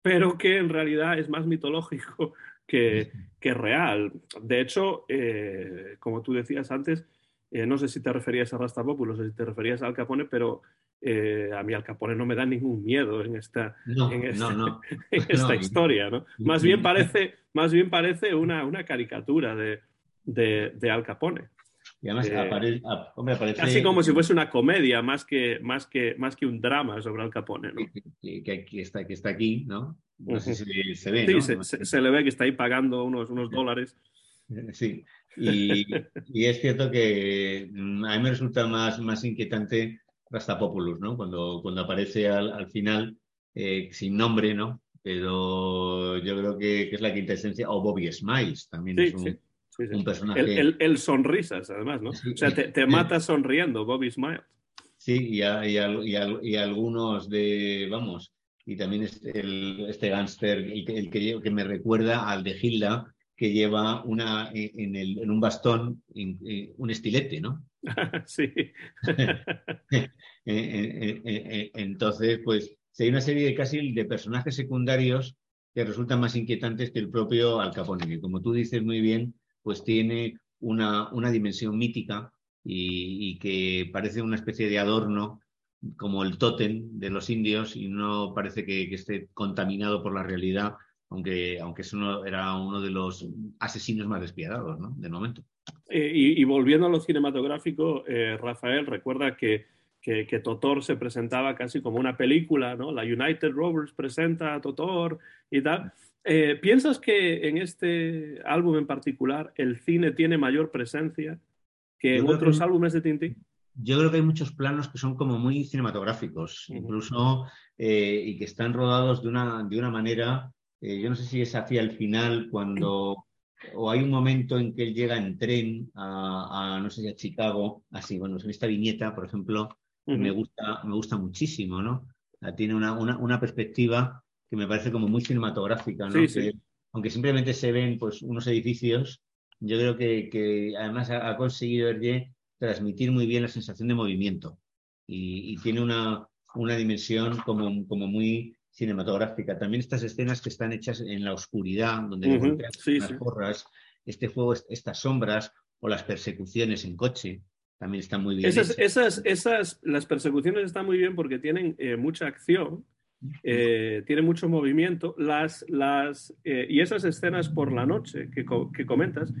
pero que en realidad es más mitológico que, real. De hecho, eh, como tú decías antes, no sé si te referías a Rastapopoulos, no sé si te referías a Al Capone, pero eh, a mí Al Capone no me da ningún miedo en esta, en esta, historia, ¿no? Más bien parece, más bien parece una, una caricatura de, de, Al Capone. Y además eh, aparece, Casi como si fuese una comedia, más que, más que, más que un drama sobre Al Capone, ¿no? Que, está, que está aquí, ¿no? No sé si se ve, Sí, se, le ve que está ahí pagando unos, unos dólares. Sí, y, y, es cierto que mm, a mí me resulta más, más inquietante Rastapopoulos, ¿no? Cuando, cuando aparece al, final, eh, sin nombre, ¿no? Pero yo creo que, es la quinta esencia, o Bobby Smiles, también es un, personaje. El, sonrisas, además, ¿no? o sea, te, mata sonriendo, Bobby Smiles. Sí, y, y, algunos de, vamos, y también este, este gángster, el, que, que, me recuerda al de Hilda, que lleva una, en, en un bastón un estilete, ¿no? sí. Eh, eh, eh, entonces, pues, hay una serie de casi de personajes secundarios que resultan más inquietantes que el propio Al Capone, que como tú dices muy bien, pues tiene una, una dimensión mítica y, que parece una especie de adorno como el tótem de los indios y no parece que, esté contaminado por la realidad, aunque, aunque eso era uno de los asesinos más despiadados ¿no? del momento. Eh, y, volviendo a lo cinematográfico, eh, Rafael recuerda que, que, Totor se presentaba casi como una película, ¿no? La United Rovers presenta a Totor y tal. Eh, ¿Piensas que en este álbum en particular el cine tiene mayor presencia que en otros álbumes de Tintín? Yo creo que hay muchos planos que son como muy cinematográficos, incluso, y que están rodados de una, de una manera, yo no sé si es hacia el final, cuando o hay un momento en que él llega en tren a, no sé si a Chicago, así, bueno, en esta viñeta, por ejemplo, me, gusta, me gusta muchísimo, ¿no? Tiene una, una, perspectiva que me parece como muy cinematográfica, ¿no? Aunque simplemente se ven pues, unos edificios, yo creo que, que además ha, conseguido Hergé transmitir muy bien la sensación de movimiento y, y tiene una, una dimensión como, como muy cinematográfica. También estas escenas que están hechas en la oscuridad, donde uh las porras, este juego, estas sombras o las persecuciones en coche, también están muy bien. Esas, esas, esas, las persecuciones están muy bien porque tienen eh, mucha acción, eh, tienen mucho movimiento. Las, las, eh, y esas escenas por la noche que, que, comentas,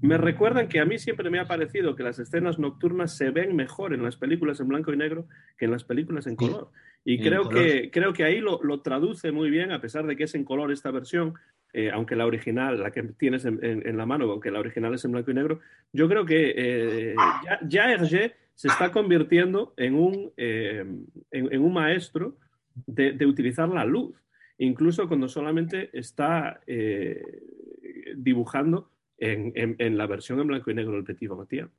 me recuerdan que a mí siempre me ha parecido que las escenas nocturnas se ven mejor en las películas en blanco y negro que en las películas en color. Y creo que, creo que ahí lo, lo, traduce muy bien, a pesar de que es en color esta versión, eh, aunque la original, la que tienes en, en, la mano, aunque la original es en blanco y negro, yo creo que eh, ya, ya, Hergé se está convirtiendo en un, eh, en, un maestro de, de, utilizar la luz, incluso cuando solamente está dibujando en, en, la versión en blanco y negro del Petit Matías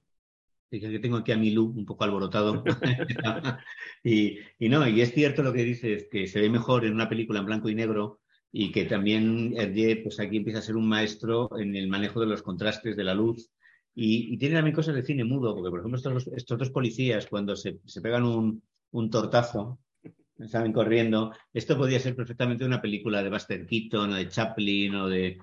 que tengo aquí a Milú un poco alborotado. y, no, y es cierto lo que dices, que se ve mejor en una película en blanco y negro y que también Hergé, pues aquí empieza a ser un maestro en el manejo de los contrastes de la luz. Y, tiene también cosas de cine mudo, porque por ejemplo estos, estos dos policías cuando se, se pegan un, un tortazo, salen corriendo. Esto podría ser perfectamente una película de Buster Keaton o de Chaplin o de...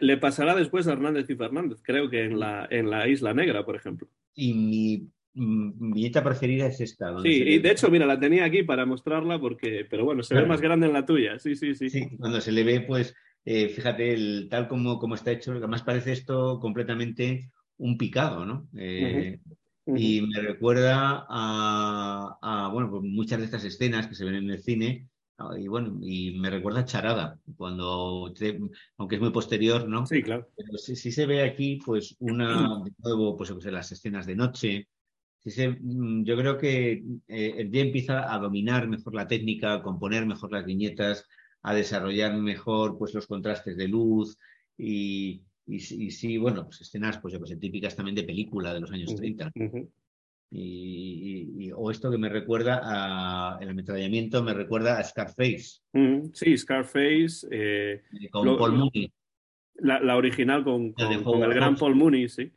le, pasará después a Hernández y Fernández, creo que en la, en la Isla Negra, por ejemplo. Y mi viñeta preferida es esta. Sí, y de hecho, mira, la tenía aquí para mostrarla porque, pero bueno, se ve más grande en la tuya, sí, sí, sí. Sí, cuando se le ve, pues, eh, fíjate, el, tal como, como está hecho, además parece esto completamente un picado, ¿no? Eh, y me recuerda a, muchas de estas escenas que se ven en el cine, y bueno, y me recuerda a Charada, cuando, aunque es muy posterior, ¿no? Sí, claro. Pero sí, se ve aquí, pues, una, de nuevo, pues, las escenas de noche. Mm, yo creo que eh, ya empieza a dominar mejor la técnica, a componer mejor las viñetas, a desarrollar mejor, pues, los contrastes de luz y, y, sí, bueno, pues escenas, pues sé, típicas también de película de los años 30. Y, o esto que me recuerda a el ametrallamiento, me recuerda a Scarface. Sí, Scarface. Eh, con Paul Mooney. La, original con, con, el gran Paul Mooney, sí.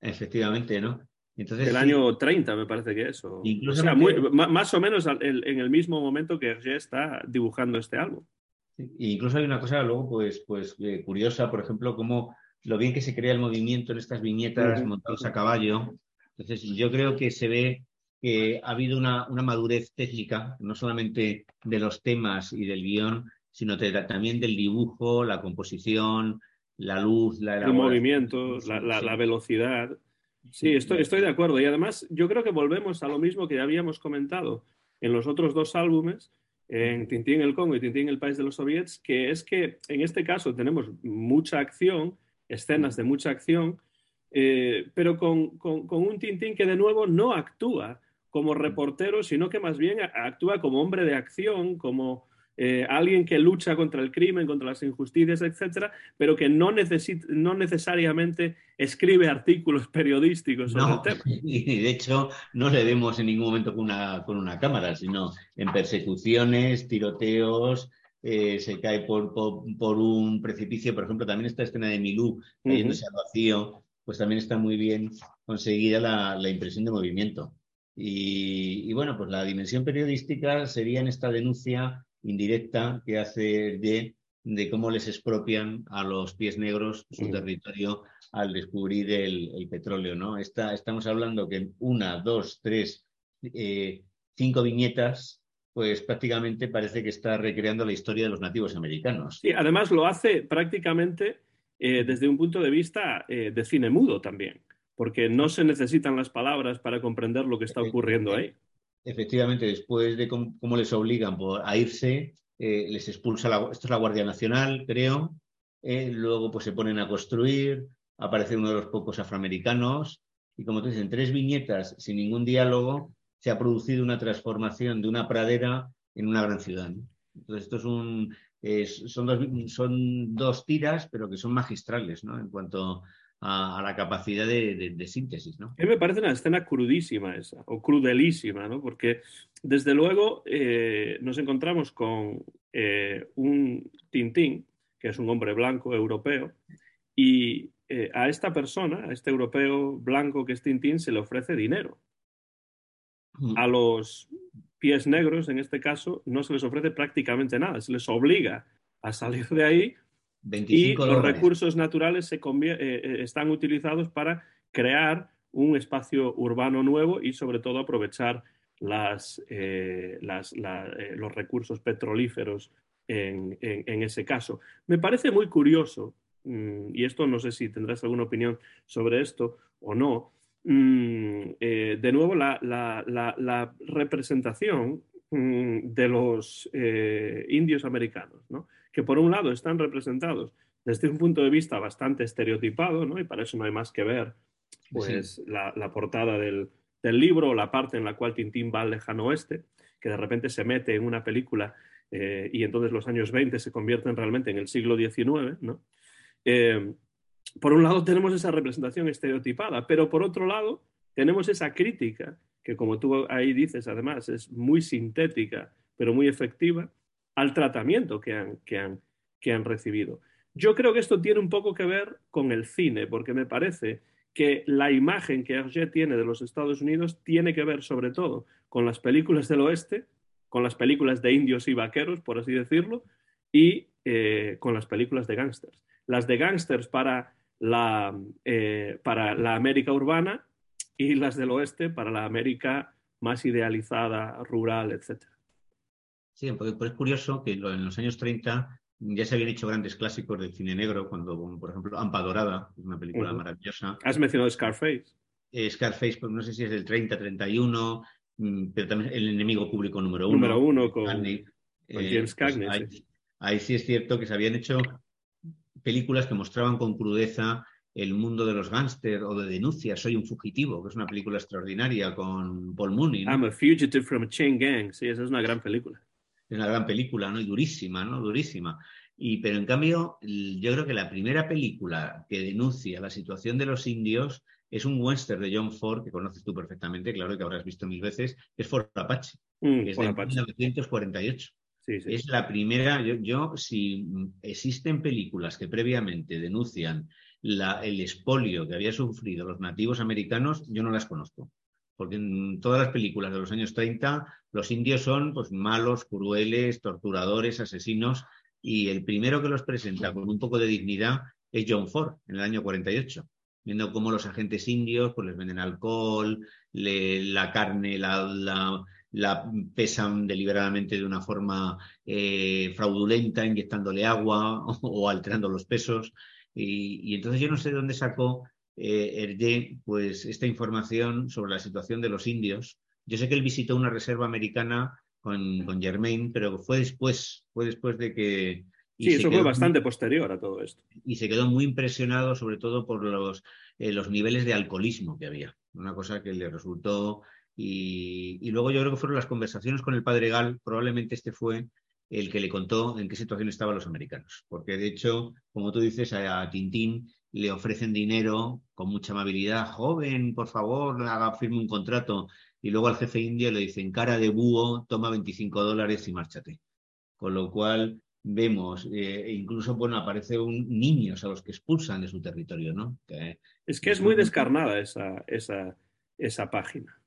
Efectivamente, ¿no? Entonces, el año 30 me parece que es. O, sea, más o menos en el mismo momento que Hergé está dibujando este álbum. incluso hay una cosa luego pues, pues eh, curiosa, por ejemplo, como lo bien que se crea el movimiento en estas viñetas montados a caballo. Entonces, yo creo que se ve que ha habido una, madurez técnica, no solamente de los temas y del guion, sino también del dibujo, la composición, la luz, la el movimiento, la, velocidad. Sí, estoy, estoy de acuerdo. Y además, yo creo que volvemos a lo mismo que ya habíamos comentado en los otros dos álbumes, en Tintín el Congo y Tintín el País de los Soviets, que es que en este caso tenemos mucha acción, escenas de mucha acción, eh, pero con, un Tintín que de nuevo no actúa como reportero, sino que más bien actúa como hombre de acción, como eh, alguien que lucha contra el crimen, contra las injusticias, etcétera, pero que no, no necesariamente escribe artículos periodísticos sobre el tema. Y de hecho, no le vemos en ningún momento con una, con una cámara, sino en persecuciones, tiroteos, eh, se cae por, por, un precipicio. Por ejemplo, también esta escena de Milú cayéndose al vacío, pues también está muy bien conseguida la, impresión de movimiento. Y, bueno, pues la dimensión periodística sería en esta denuncia indirecta que hace de, de cómo les expropian a los pies negros su territorio al descubrir el, petróleo. ¿no? estamos hablando que en una, dos, tres, eh, cinco viñetas, pues prácticamente parece que está recreando la historia de los nativos americanos. Y además lo hace prácticamente eh, desde un punto de vista eh, de cine mudo también, porque no se necesitan las palabras para comprender lo que está ocurriendo ahí. Efectivamente, después de cómo, les obligan a irse, eh, les expulsa la, esto es la Guardia Nacional, creo, luego pues se ponen a construir, aparece uno de los pocos afroamericanos, y como tú dices, en tres viñetas, sin ningún diálogo, se ha producido una transformación de una pradera en una gran ciudad. Entonces, esto es un, son, dos, son, dos, tiras, pero que son magistrales, ¿no? En cuanto a, la capacidad de, síntesis, ¿no? A mí me parece una escena crudísima esa, o crudelísima, ¿no? Porque, desde luego, eh, nos encontramos con eh, un Tintín, que es un hombre blanco europeo, y eh, a esta persona, a este europeo blanco que es Tintín, se le ofrece dinero. Mm. A los pies negros, en este caso, no se les ofrece prácticamente nada, se les obliga a salir de ahí y los recursos naturales se eh, eh, están utilizados para crear un espacio urbano nuevo y sobre todo aprovechar las, eh, los recursos petrolíferos en, ese caso. Me parece muy curioso, mm, y esto no sé si tendrás alguna opinión sobre esto o no, Mm, eh, de nuevo la, representación mm, de los eh, indios americanos, que por un lado están representados desde un punto de vista bastante estereotipado, y para eso no hay más que ver pues, la, portada del, libro o la parte en la cual Tintín va al lejano oeste, que de repente se mete en una película eh, y entonces los años 20 se convierten realmente en el siglo XIX, ¿no? Por un lado tenemos esa representación estereotipada, pero por otro lado tenemos esa crítica, que como tú ahí dices, además, es muy sintética, pero muy efectiva, al tratamiento que han, que han, que han recibido. Yo creo que esto tiene un poco que ver con el cine, porque me parece que la imagen que Hergé tiene de los Estados Unidos tiene que ver sobre todo con las películas del oeste, con las películas de indios y vaqueros, por así decirlo, y eh, con las películas de gángsters. Las de gángsters para la, eh, para la América urbana y las del oeste para la América más idealizada, rural, etc. Sí, porque, es curioso que en los años 30 ya se habían hecho grandes clásicos del cine negro, cuando, por ejemplo, Ampa Dorada, una película maravillosa. Has mencionado Scarface. Eh, Scarface, pues no sé si es del 30, 31, mm, pero también El enemigo público número uno. Número uno con, James eh, Cagney. Pues ahí, sí es cierto que se habían hecho películas que mostraban con crudeza el mundo de los gángsters o de denuncia. Soy un fugitivo, que es una película extraordinaria con Paul Mooney. I'm a fugitive from a chain gang. Sí, esa es una gran película. Es una gran película, ¿no? Y durísima, ¿no? Durísima. Y, pero en cambio, yo creo que la primera película que denuncia la situación de los indios es un western de John Ford, que conoces tú perfectamente, claro que habrás visto mil veces, es Ford Apache, mm, que es de 1948. Es la primera, yo, si existen películas que previamente denuncian el expolio que había sufrido los nativos americanos, yo no las conozco. Porque en todas las películas de los años 30 los indios son pues, malos, crueles, torturadores, asesinos, y el primero que los presenta con un poco de dignidad es John Ford, en el año 48 viendo cómo los agentes indios pues les venden alcohol, la carne, la, la pesan deliberadamente de una forma eh, fraudulenta, inyectándole agua o, alterando los pesos. Y, entonces yo no sé de dónde sacó eh, pues esta información sobre la situación de los indios. Yo sé que él visitó una reserva americana con, con Germain, pero fue después, fue después de que... sí, eso fue bastante posterior a todo esto. Y se quedó muy impresionado sobre todo por los, eh, los niveles de alcoholismo que había. Una cosa que le resultó y, luego yo creo que fueron las conversaciones con el padre Gal, probablemente este fue el que le contó en qué situación estaban los americanos. Porque de hecho, como tú dices, a, Tintín le ofrecen dinero con mucha amabilidad, joven, por favor, haga firme un contrato. Y luego al jefe indio le dicen, cara de búho, toma 25 dólares y márchate. Con lo cual vemos, eh, incluso, bueno, aparece un niños a los que expulsan de su territorio, ¿no? es que es muy descarnada esa, esa, esa página.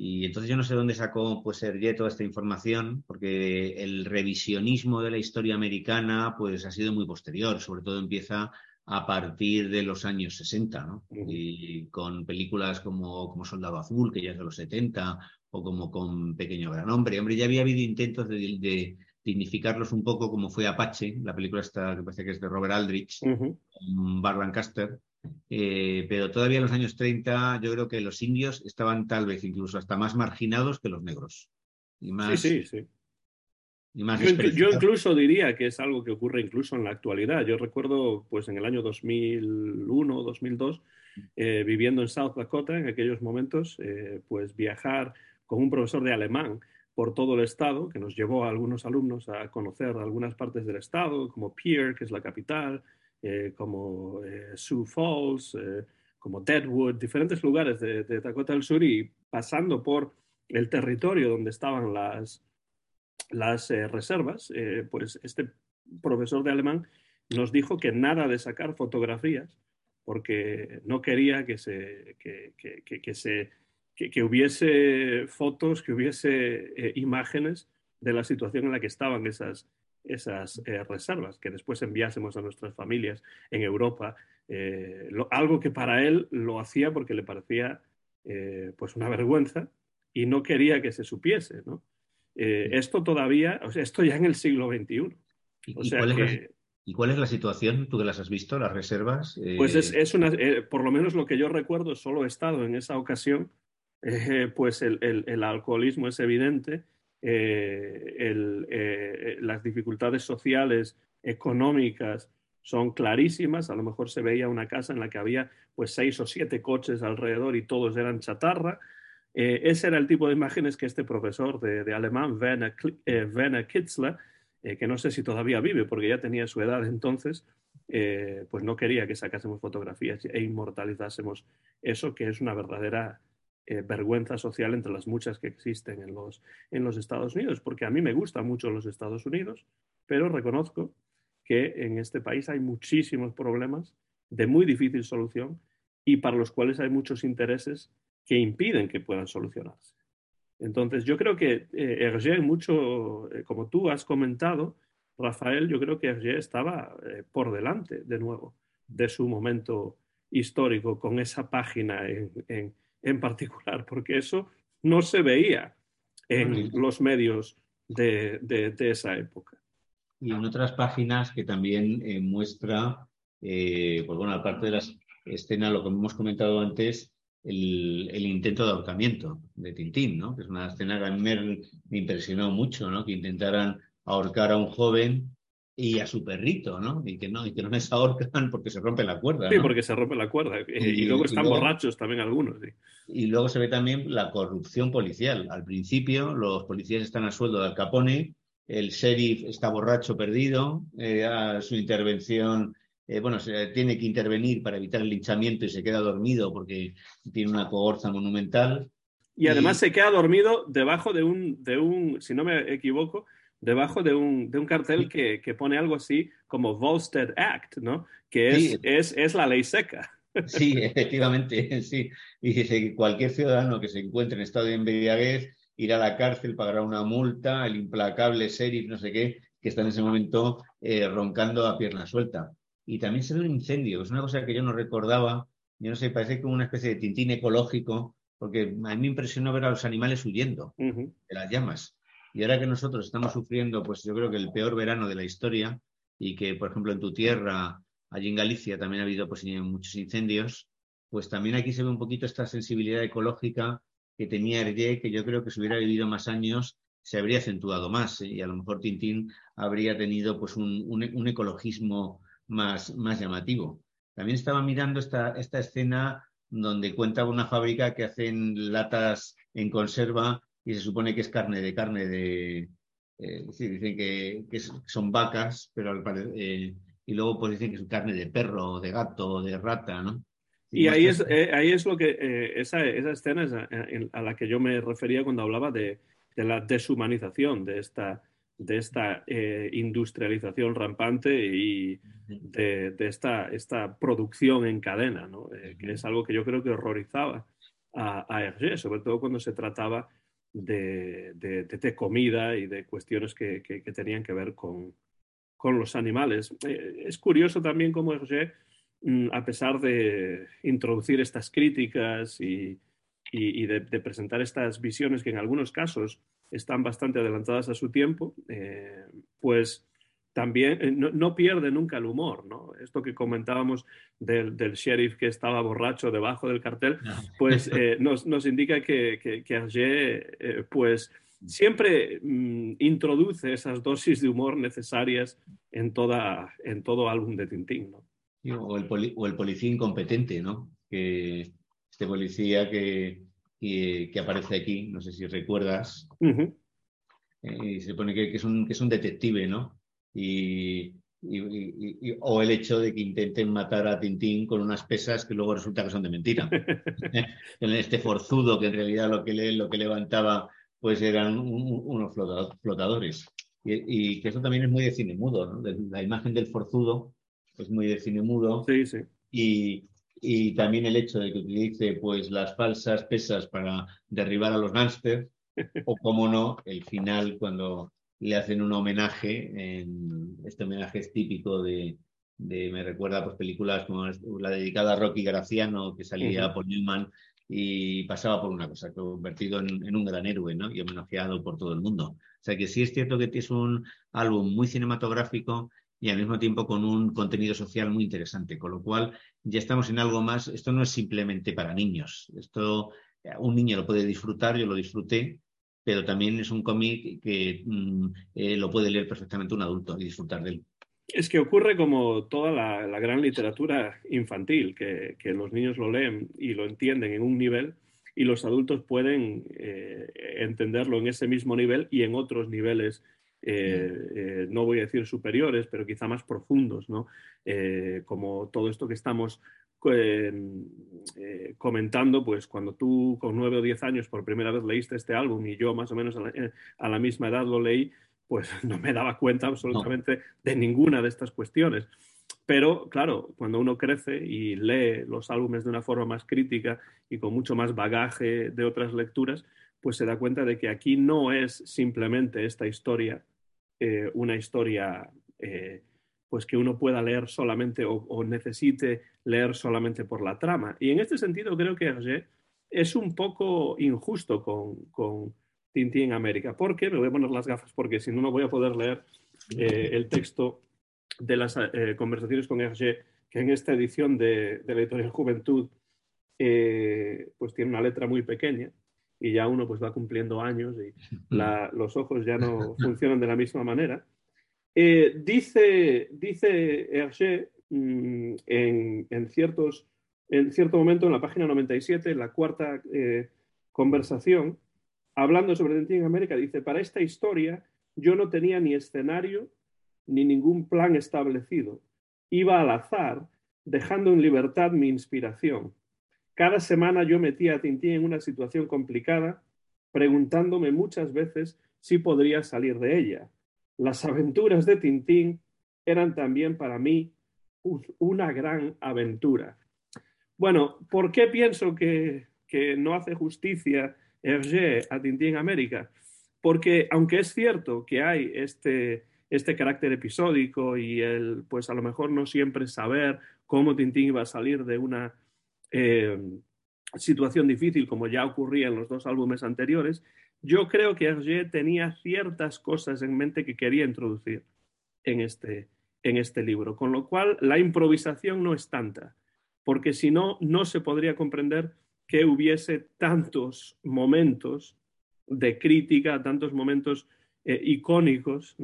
Y entonces yo no sé dónde sacó pues Hergé toda esta información, porque el revisionismo de la historia americana pues ha sido muy posterior, sobre todo empieza a partir de los años 60, ¿no? Y con películas como, como Soldado Azul, que ya es de los 70, o como con Pequeño Gran Hombre. Hombre, ya había habido intentos de, dignificarlos un poco, como fue Apache, la película esta que parece que es de Robert Aldrich, con Bar Lancaster. Eh, pero todavía en los años 30 yo creo que los indios estaban tal vez incluso hasta más marginados que los negros. Y más, sí, sí, sí yo, incluso diría que es algo que ocurre incluso en la actualidad. Yo recuerdo, pues en el año 2001, 2002, eh, viviendo en South Dakota, en aquellos momentos, eh, pues viajar con un profesor de alemán por todo el estado, que nos llevó a algunos alumnos a conocer algunas partes del estado, como Pierre, que es la capital, eh, como Sioux Falls, como Deadwood, diferentes lugares de Dakota del Sur y pasando por el territorio donde estaban las, las eh, reservas, eh, pues este profesor de alemán nos dijo que nada de sacar fotografías porque no quería que se que, se que, hubiese fotos, que hubiese eh, imágenes de la situación en la que estaban esas, esas reservas, que después enviásemos a nuestras familias en Europa, algo que para él lo hacía porque le parecía pues una vergüenza y no quería que se supiese, ¿no? Eh, esto todavía, o sea, esto ya en el siglo XXI. O ¿Y, cuál es la, ¿Y cuál es la situación? ¿Tú que las has visto, las reservas? Pues es, eh, una, eh, por lo menos lo que yo recuerdo, solo he estado en esa ocasión, pues el, alcoholismo es evidente, las dificultades sociales, económicas, son clarísimas. A lo mejor se veía una casa en la que había pues seis o siete coches alrededor y todos eran chatarra. Eh, ese era el tipo de imágenes que este profesor de, alemán, Werner, eh, Kitzler, eh, que no sé si todavía vive porque ya tenía su edad entonces, pues no quería que sacásemos fotografías e inmortalizásemos eso que es una verdadera vergüenza social entre las muchas que existen en los, en los Estados Unidos, porque a mí me gustan mucho los Estados Unidos, pero reconozco que en este país hay muchísimos problemas de muy difícil solución y para los cuales hay muchos intereses que impiden que puedan solucionarse. Entonces, yo creo que eh, Hergé, mucho, eh, como tú has comentado, Rafael, yo creo que Hergé estaba eh, por delante, de nuevo, de su momento histórico con esa página en, particular, porque eso no se veía en los medios de, de, esa época. Y en otras páginas que también muestra, pues bueno, aparte de las escenas, lo que hemos comentado antes, el, intento de ahorcamiento de Tintín, ¿no? que es una escena que a mí me, impresionó mucho, ¿no? que intentaran ahorcar a un joven y a su perrito, ¿no? Y que no, y que no les ahorcan porque se rompe la cuerda. Sí, porque se rompe la cuerda. Y, luego están borrachos también algunos. Y luego se ve también la corrupción policial. Al principio los policías están a sueldo de Al Capone, el sheriff está borracho perdido, eh, a su intervención eh, bueno, se tiene que intervenir para evitar el linchamiento y se queda dormido porque tiene una cohorza monumental. Y además se queda dormido debajo de un, de un, si no me equivoco, debajo de un, de un cartel que, que, pone algo así como Volstead Act, ¿no? Que es, es, es la ley seca. Sí, efectivamente, sí. Y dice que cualquier ciudadano que se encuentre en estado de embriaguez irá a la cárcel, pagará una multa, el implacable sheriff, no sé qué, que está en ese momento eh, roncando a pierna suelta. Y también se ve un incendio, es una cosa que yo no recordaba. Yo no sé, parece como una especie de tintín ecológico, porque a mí me impresionó ver a los animales huyendo de las llamas. Y ahora que nosotros estamos sufriendo, pues yo creo que el peor verano de la historia, y que, por ejemplo, en tu tierra, allí en Galicia, también ha habido pues, muchos incendios, pues también aquí se ve un poquito esta sensibilidad ecológica que tenía Hergé, que yo creo que si hubiera vivido más años se habría acentuado más, ¿eh? y a lo mejor Tintín habría tenido pues un, un ecologismo más, más llamativo. También estaba mirando esta, esta escena donde cuenta una fábrica que hacen latas en conserva y se supone que es carne de carne de... Eh, dicen que, son vacas, pero al parecer... Eh, y luego pues dicen que es carne de perro, de gato, de rata, ¿no? Y, ahí, es, eh, ahí es lo que, esa, esa, escena es a, la que yo me refería cuando hablaba de, de la deshumanización de esta, de esta eh, industrialización rampante y de, esta, esta, producción en cadena, ¿no? Eh, que es algo que yo creo que horrorizaba a, a Hergé, sobre todo cuando se trataba de, de, comida y de cuestiones que, que, tenían que ver con, con los animales. Eh, es curioso también cómo Hergé mm, a pesar de introducir estas críticas y, de, presentar estas visiones que en algunos casos están bastante adelantadas a su tiempo, eh, pues también eh, no, pierde nunca el humor, ¿no? Esto que comentábamos del, sheriff que estaba borracho debajo del cartel, pues eh, nos, indica que, que, Hergé, pues siempre mm, introduce esas dosis de humor necesarias en, toda, en todo álbum de Tintín, ¿no? O el, o el policía incompetente, ¿no? Que este policía que, que, aparece aquí, no sé si recuerdas, eh, y se pone que, es un, que es un detective, ¿no? Y, o el hecho de que intenten matar a Tintín con unas pesas que luego resulta que son de mentira. en este forzudo que en realidad lo que, le, lo que levantaba pues eran unos flotadores. Y, que eso también es muy de cine mudo, ¿no? La imagen del forzudo es muy de cine mudo. Sí, sí. Y, y también el hecho de que utilice pues las falsas pesas para derribar a los gángsters o como no el final cuando le hacen un homenaje en este homenaje es típico de, me recuerda pues películas como la dedicada a Rocky Graciano que salía por Newman y pasaba por una cosa, convertido en, en, un gran héroe ¿no? y homenajeado por todo el mundo. O sea que sí es cierto que es un álbum muy cinematográfico y al mismo tiempo con un contenido social muy interesante, con lo cual ya estamos en algo más, esto no es simplemente para niños, esto eh, un niño lo puede disfrutar, yo lo disfruté, pero también es un cómic que mm, eh, lo puede leer perfectamente un adulto y disfrutar de él. Es que ocurre como toda la, gran literatura infantil, que, los niños lo leen y lo entienden en un nivel y los adultos pueden eh, entenderlo en ese mismo nivel y en otros niveles eh, eh, no voy a decir superiores, pero quizá más profundos, ¿no? Eh, como todo esto que estamos comentando, pues cuando tú con nueve o diez años por primera vez leíste este álbum y yo más o menos a la, misma edad lo leí, pues no me daba cuenta absolutamente de ninguna de estas cuestiones. Pero claro, cuando uno crece y lee los álbumes de una forma más crítica y con mucho más bagaje de otras lecturas, pues se da cuenta de que aquí no es simplemente esta historia, eh, una historia eh, pues que uno pueda leer solamente o, necesite leer solamente por la trama. Y en este sentido creo que Hergé es un poco injusto con, con Tintín América, porque me voy a poner las gafas porque si no, no voy a poder leer eh, el texto de las conversaciones con Hergé, que en esta edición de, de la editorial Juventud pues tiene una letra muy pequeña y ya uno pues va cumpliendo años y los ojos ya no funcionan de la misma manera. Eh, dice, dice Hergé mm, en, ciertos, en cierto momento en la página 97, en la cuarta eh, conversación, hablando sobre Tintín en América, dice, para esta historia yo no tenía ni escenario ni ningún plan establecido. Iba al azar, dejando en libertad mi inspiración. Cada semana yo metía a Tintín en una situación complicada, preguntándome muchas veces si podría salir de ella. Las aventuras de Tintín eran también para mí una gran aventura. Bueno, ¿por qué pienso que, no hace justicia Hergé a Tintín América? Porque aunque es cierto que hay este, este carácter episódico y el, pues a lo mejor no siempre saber cómo Tintín iba a salir de una eh, situación difícil, como ya ocurría en los dos álbumes anteriores, yo creo que Hergé tenía ciertas cosas en mente que quería introducir en este, en este libro, con lo cual la improvisación no es tanta, porque si no, no se podría comprender que hubiese tantos momentos de crítica, tantos momentos eh, icónicos.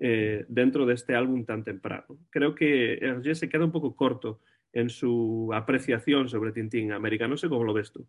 Eh, dentro de este álbum tan temprano. Creo que Hergé se queda un poco corto en su apreciación sobre Tintín América. No sé cómo lo ves tú.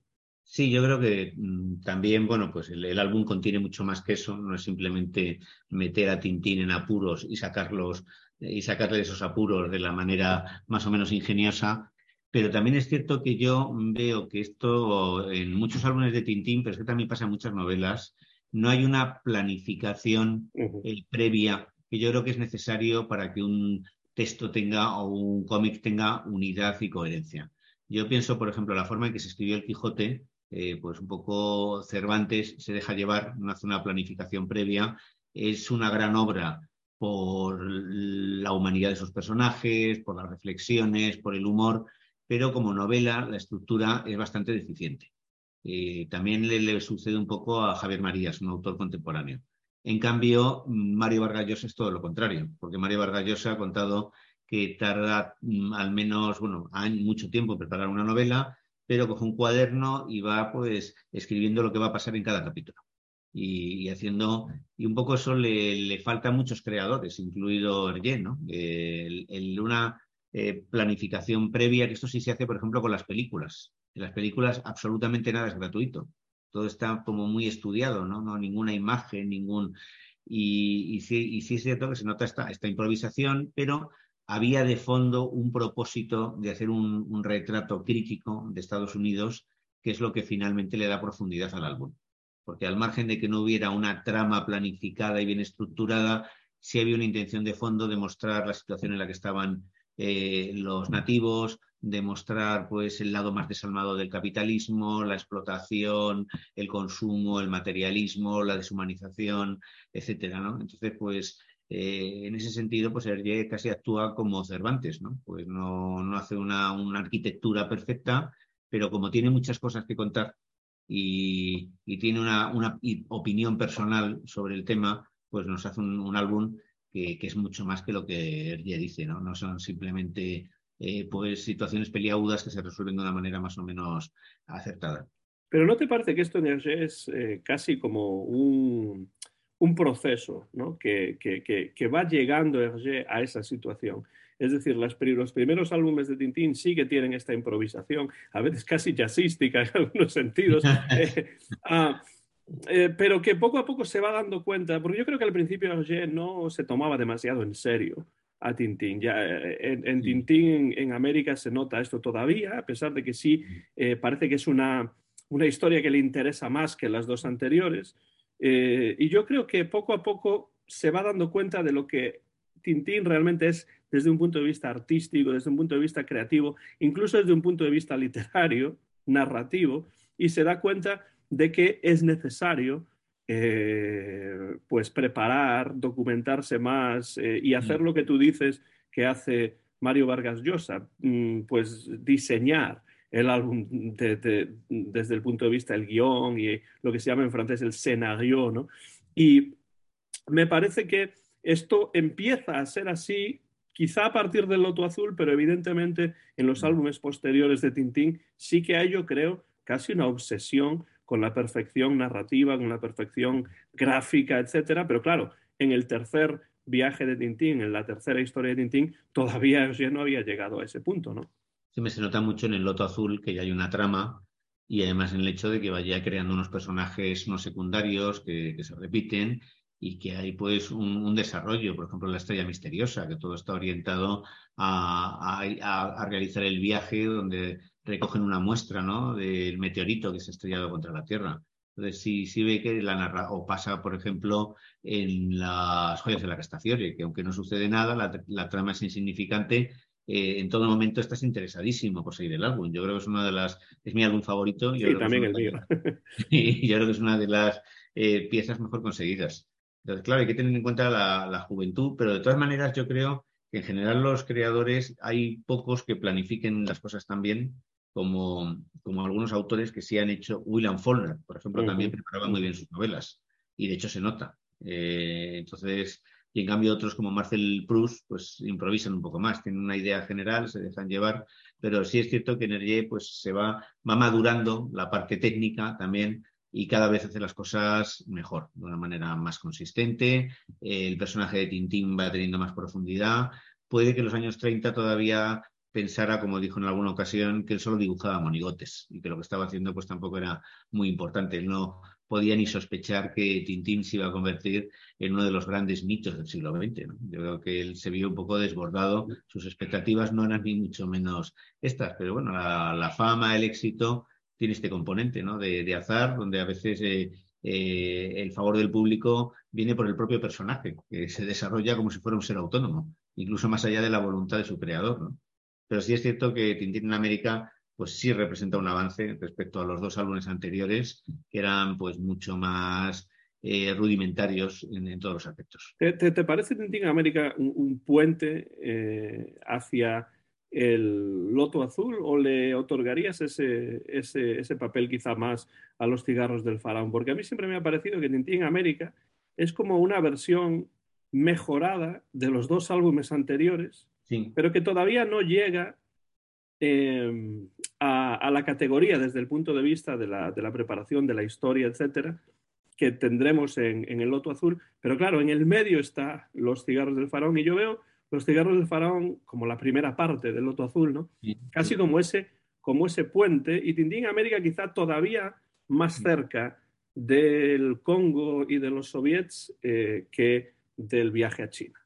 Sí, yo creo que mm, también, bueno, pues el, álbum contiene mucho más que eso, no es simplemente meter a Tintín en apuros y sacarlos y sacarle esos apuros de la manera más o menos ingeniosa, pero también es cierto que yo veo que esto en muchos álbumes de Tintín, pero es que también pasa en muchas novelas, no hay una planificación eh, previa que yo creo que es necesario para que un texto tenga o un cómic tenga unidad y coherencia. Yo pienso, por ejemplo, la forma en que se escribió el Quijote, eh, pues un poco Cervantes se deja llevar, no hace una planificación previa, es una gran obra por la humanidad de sus personajes, por las reflexiones, por el humor, pero como novela la estructura es bastante deficiente. Eh, también le, sucede un poco a Javier Marías, un autor contemporáneo. En cambio, Mario Vargas Llosa es todo lo contrario, porque Mario Vargas Llosa ha contado que tarda mm, al menos, bueno, mucho tiempo en preparar una novela, pero coge un cuaderno y va pues escribiendo lo que va a pasar en cada capítulo. Y, haciendo, y un poco eso le, falta a muchos creadores, incluido Hergé, ¿no? El, una eh, planificación previa, que esto sí se hace, por ejemplo, con las películas. En las películas absolutamente nada es gratuito. Todo está como muy estudiado, ¿no? No ninguna imagen, ningún... Y, sí, y sí es cierto que se nota esta, esta improvisación, pero había de fondo un propósito de hacer un, retrato crítico de Estados Unidos, que es lo que finalmente le da profundidad al álbum. Porque al margen de que no hubiera una trama planificada y bien estructurada, sí había una intención de fondo de mostrar la situación en la que estaban eh, los nativos, de mostrar pues, el lado más desalmado del capitalismo, la explotación, el consumo, el materialismo, la deshumanización, etcétera, ¿no? Entonces, pues eh, en ese sentido, pues Hergé casi actúa como Cervantes, ¿no? Pues no, no hace una, una, arquitectura perfecta, pero como tiene muchas cosas que contar y, y tiene una, una, opinión personal sobre el tema, pues nos hace un, álbum que, que, es mucho más que lo que Hergé dice, ¿no? No son simplemente eh, pues situaciones peliagudas que se resuelven de una manera más o menos acertada. Pero ¿no te parece que esto en Hergé es eh, casi como un un proceso ¿no? que, que, que, va llegando Hergé a esa situación. Es decir, las, los primeros álbumes de Tintín sí que tienen esta improvisación, a veces casi jazzística en algunos sentidos, eh, ah, eh, pero que poco a poco se va dando cuenta, porque yo creo que al principio Hergé no se tomaba demasiado en serio a Tintín. Ya, eh, en, Tintín en, América se nota esto todavía, a pesar de que sí parece que es una, una historia que le interesa más que las dos anteriores. Eh, y yo creo que poco a poco se va dando cuenta de lo que Tintín realmente es desde un punto de vista artístico, desde un punto de vista creativo, incluso desde un punto de vista literario, narrativo, y se da cuenta de que es necesario eh, pues preparar, documentarse más eh, y hacer mm. lo que tú dices que hace Mario Vargas Llosa, mm, pues diseñar, el álbum desde el punto de vista del guion y lo que se llama en francés el scénario, ¿no? Y me parece que esto empieza a ser así, quizá a partir del Loto Azul, pero evidentemente en los álbumes posteriores de Tintín sí que hay, yo creo, casi una obsesión con la perfección narrativa, con la perfección gráfica, etcétera. Pero claro, en el tercer viaje de Tintín, en la tercera historia de Tintín, todavía ya no había llegado a ese punto, ¿no? Siempre se nota mucho en el Loto Azul que ya hay una trama y además en el hecho de que vaya creando unos personajes no secundarios que, se repiten y que hay pues un, desarrollo, por ejemplo la estrella misteriosa, que todo está orientado a, realizar el viaje donde recogen una muestra ¿no? del meteorito que se ha estrellado contra la Tierra. Entonces, si, si ve que la narra, o pasa, por ejemplo, en las joyas de la Castafiore, que aunque no sucede nada, la trama es insignificante, eh, en todo momento estás interesadísimo por seguir el álbum. Yo creo que es una de las, es mi álbum favorito. sí, también el mío. y yo creo que es una de las eh, piezas mejor conseguidas. Entonces, claro, hay que tener en cuenta la, juventud, pero de todas maneras yo creo que en general los creadores hay pocos que planifiquen las cosas tan bien como, como algunos autores que sí han hecho. William Faulkner, por ejemplo, también preparaba muy bien sus novelas y de hecho se nota. Eh, entonces, y en cambio otros como Marcel Proust pues improvisan un poco más, tienen una idea general, se dejan llevar, pero sí es cierto que Energie pues se va, va madurando la parte técnica también y cada vez hace las cosas mejor, de una manera más consistente, el personaje de Tintín va teniendo más profundidad, puede que en los años 30 todavía pensara, como dijo en alguna ocasión, que él solo dibujaba monigotes y que lo que estaba haciendo pues tampoco era muy importante. No, podía ni sospechar que Tintín se iba a convertir en uno de los grandes mitos del siglo XX. Yo creo que él se vio un poco desbordado, sus expectativas no eran ni mucho menos estas, pero bueno, la, fama, el éxito tiene este componente ¿no? de, azar, donde a veces eh, eh, el favor del público viene por el propio personaje, que se desarrolla como si fuera un ser autónomo, incluso más allá de la voluntad de su creador. Pero sí es cierto que Tintín en América pues sí representa un avance respecto a los dos álbumes anteriores, que eran pues mucho más eh, rudimentarios en, todos los aspectos. ¿Te, parece Tintín América un, puente eh, hacia el loto azul o le otorgarías ese, ese, papel quizá más a los cigarros del faraón? Porque a mí siempre me ha parecido que Tintín América es como una versión mejorada de los dos álbumes anteriores, pero que todavía no llega em, a, la categoría desde el punto de vista de la, de la preparación, de la historia, etcétera, que tendremos en, el Loto Azul. Pero claro, en el medio está Los cigarros del faraón y yo veo Los cigarros del faraón como la primera parte del Loto Azul, ¿no? Casi como ese, como ese puente y Tintín América quizá todavía más cerca del Congo y de los soviets eh, que del viaje a China.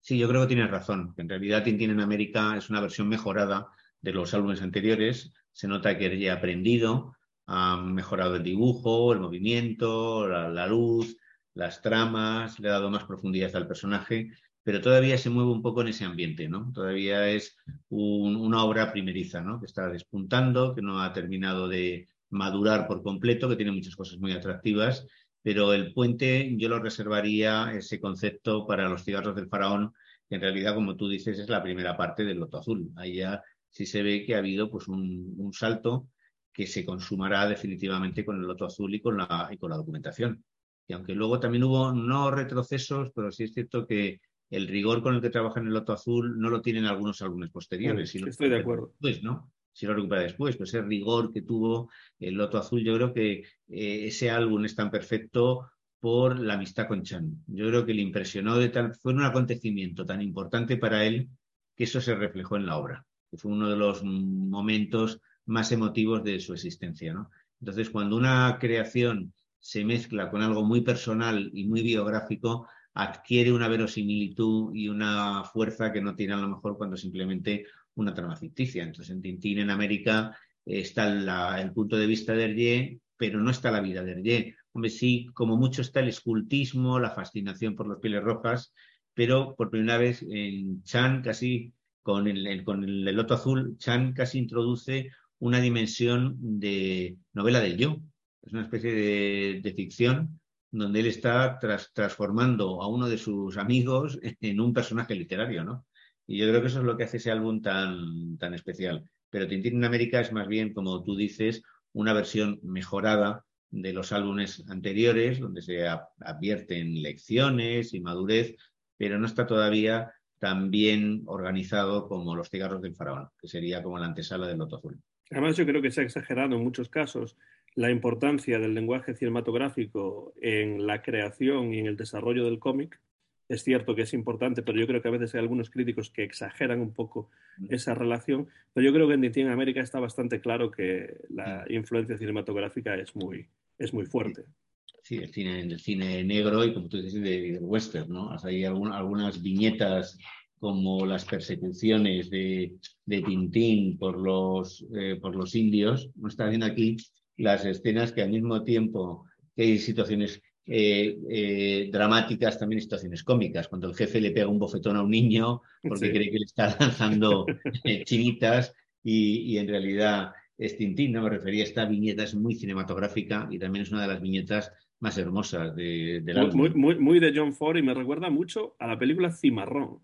Sí, yo creo que tienes razón. En realidad Tintín en América es una versión mejorada de los álbumes anteriores. Se nota que ha aprendido, han mejorado el dibujo, el movimiento, la, luz, las tramas, le ha dado más profundidad al personaje, pero todavía se mueve un poco en ese ambiente, ¿no? Todavía es una obra primeriza, ¿no? Que está despuntando, que no ha terminado de madurar por completo, que tiene muchas cosas muy atractivas, pero el puente yo lo reservaría ese concepto para los cigarros del faraón, que en realidad, como tú dices, es la primera parte del loto azul. Ahí ya sí se ve que ha habido pues un salto que se consumará definitivamente con el loto azul y con la, y con la documentación. Y aunque luego también hubo no retrocesos, pero sí es cierto que el rigor con el que trabaja en el loto azul no lo tienen algunos álbumes posteriores. estoy de acuerdo. Pues, ¿no? Si lo recupera después, pues ese rigor que tuvo el loto azul, yo creo que eh, ese álbum es tan perfecto por la amistad con Chan. Yo creo que le impresionó de tal, fue un acontecimiento tan importante para él que eso se reflejó en la obra. Que fue uno de los momentos más emotivos de su existencia. ¿no? Entonces, cuando una creación se mezcla con algo muy personal y muy biográfico, adquiere una verosimilitud y una fuerza que no tiene a lo mejor cuando simplemente una trama ficticia. Entonces, en Tintín en América está el punto de vista de Hergé, pero no está la vida de Hergé. Hombre, sí, como mucho está el escultismo, la fascinación por las pieles rojas, pero por primera vez en Chan, casi con el, con el loto azul, Chan casi introduce una dimensión de novela del yo. Es una especie de, ficción donde él está transformando a uno de sus amigos en un personaje literario, ¿no? Y yo creo que eso es lo que hace ese álbum tan, tan especial. Pero Tintín en América es más bien, como tú dices, una versión mejorada de los álbumes anteriores, donde se advierten lecciones y madurez, pero no está todavía tan bien organizado como Los cigarros del faraón, que sería como la antesala del Loto Azul. Además, yo creo que se ha exagerado en muchos casos la importancia del lenguaje cinematográfico en la creación y en el desarrollo del cómic. Es cierto que es importante, pero yo creo que a veces hay algunos críticos que exageran un poco esa relación. Pero yo creo que en en América está bastante claro que la influencia cinematográfica es muy, es muy fuerte. Sí, el cine, el cine negro y como tú dices, del western, ¿no? Hay algunas viñetas como las persecuciones de, de Tintín por los, eh, por los indios. Uno está viendo aquí las escenas que al mismo tiempo que hay situaciones eh, eh, dramáticas, también situaciones cómicas. Cuando el jefe le pega un bofetón a un niño porque cree que le está lanzando chinitas y, en realidad es Tintín, no me refería, esta viñeta es muy cinematográfica y también es una de las viñetas más hermosas de, del muy, Muy, muy, de John Ford y me recuerda mucho a la película Cimarrón.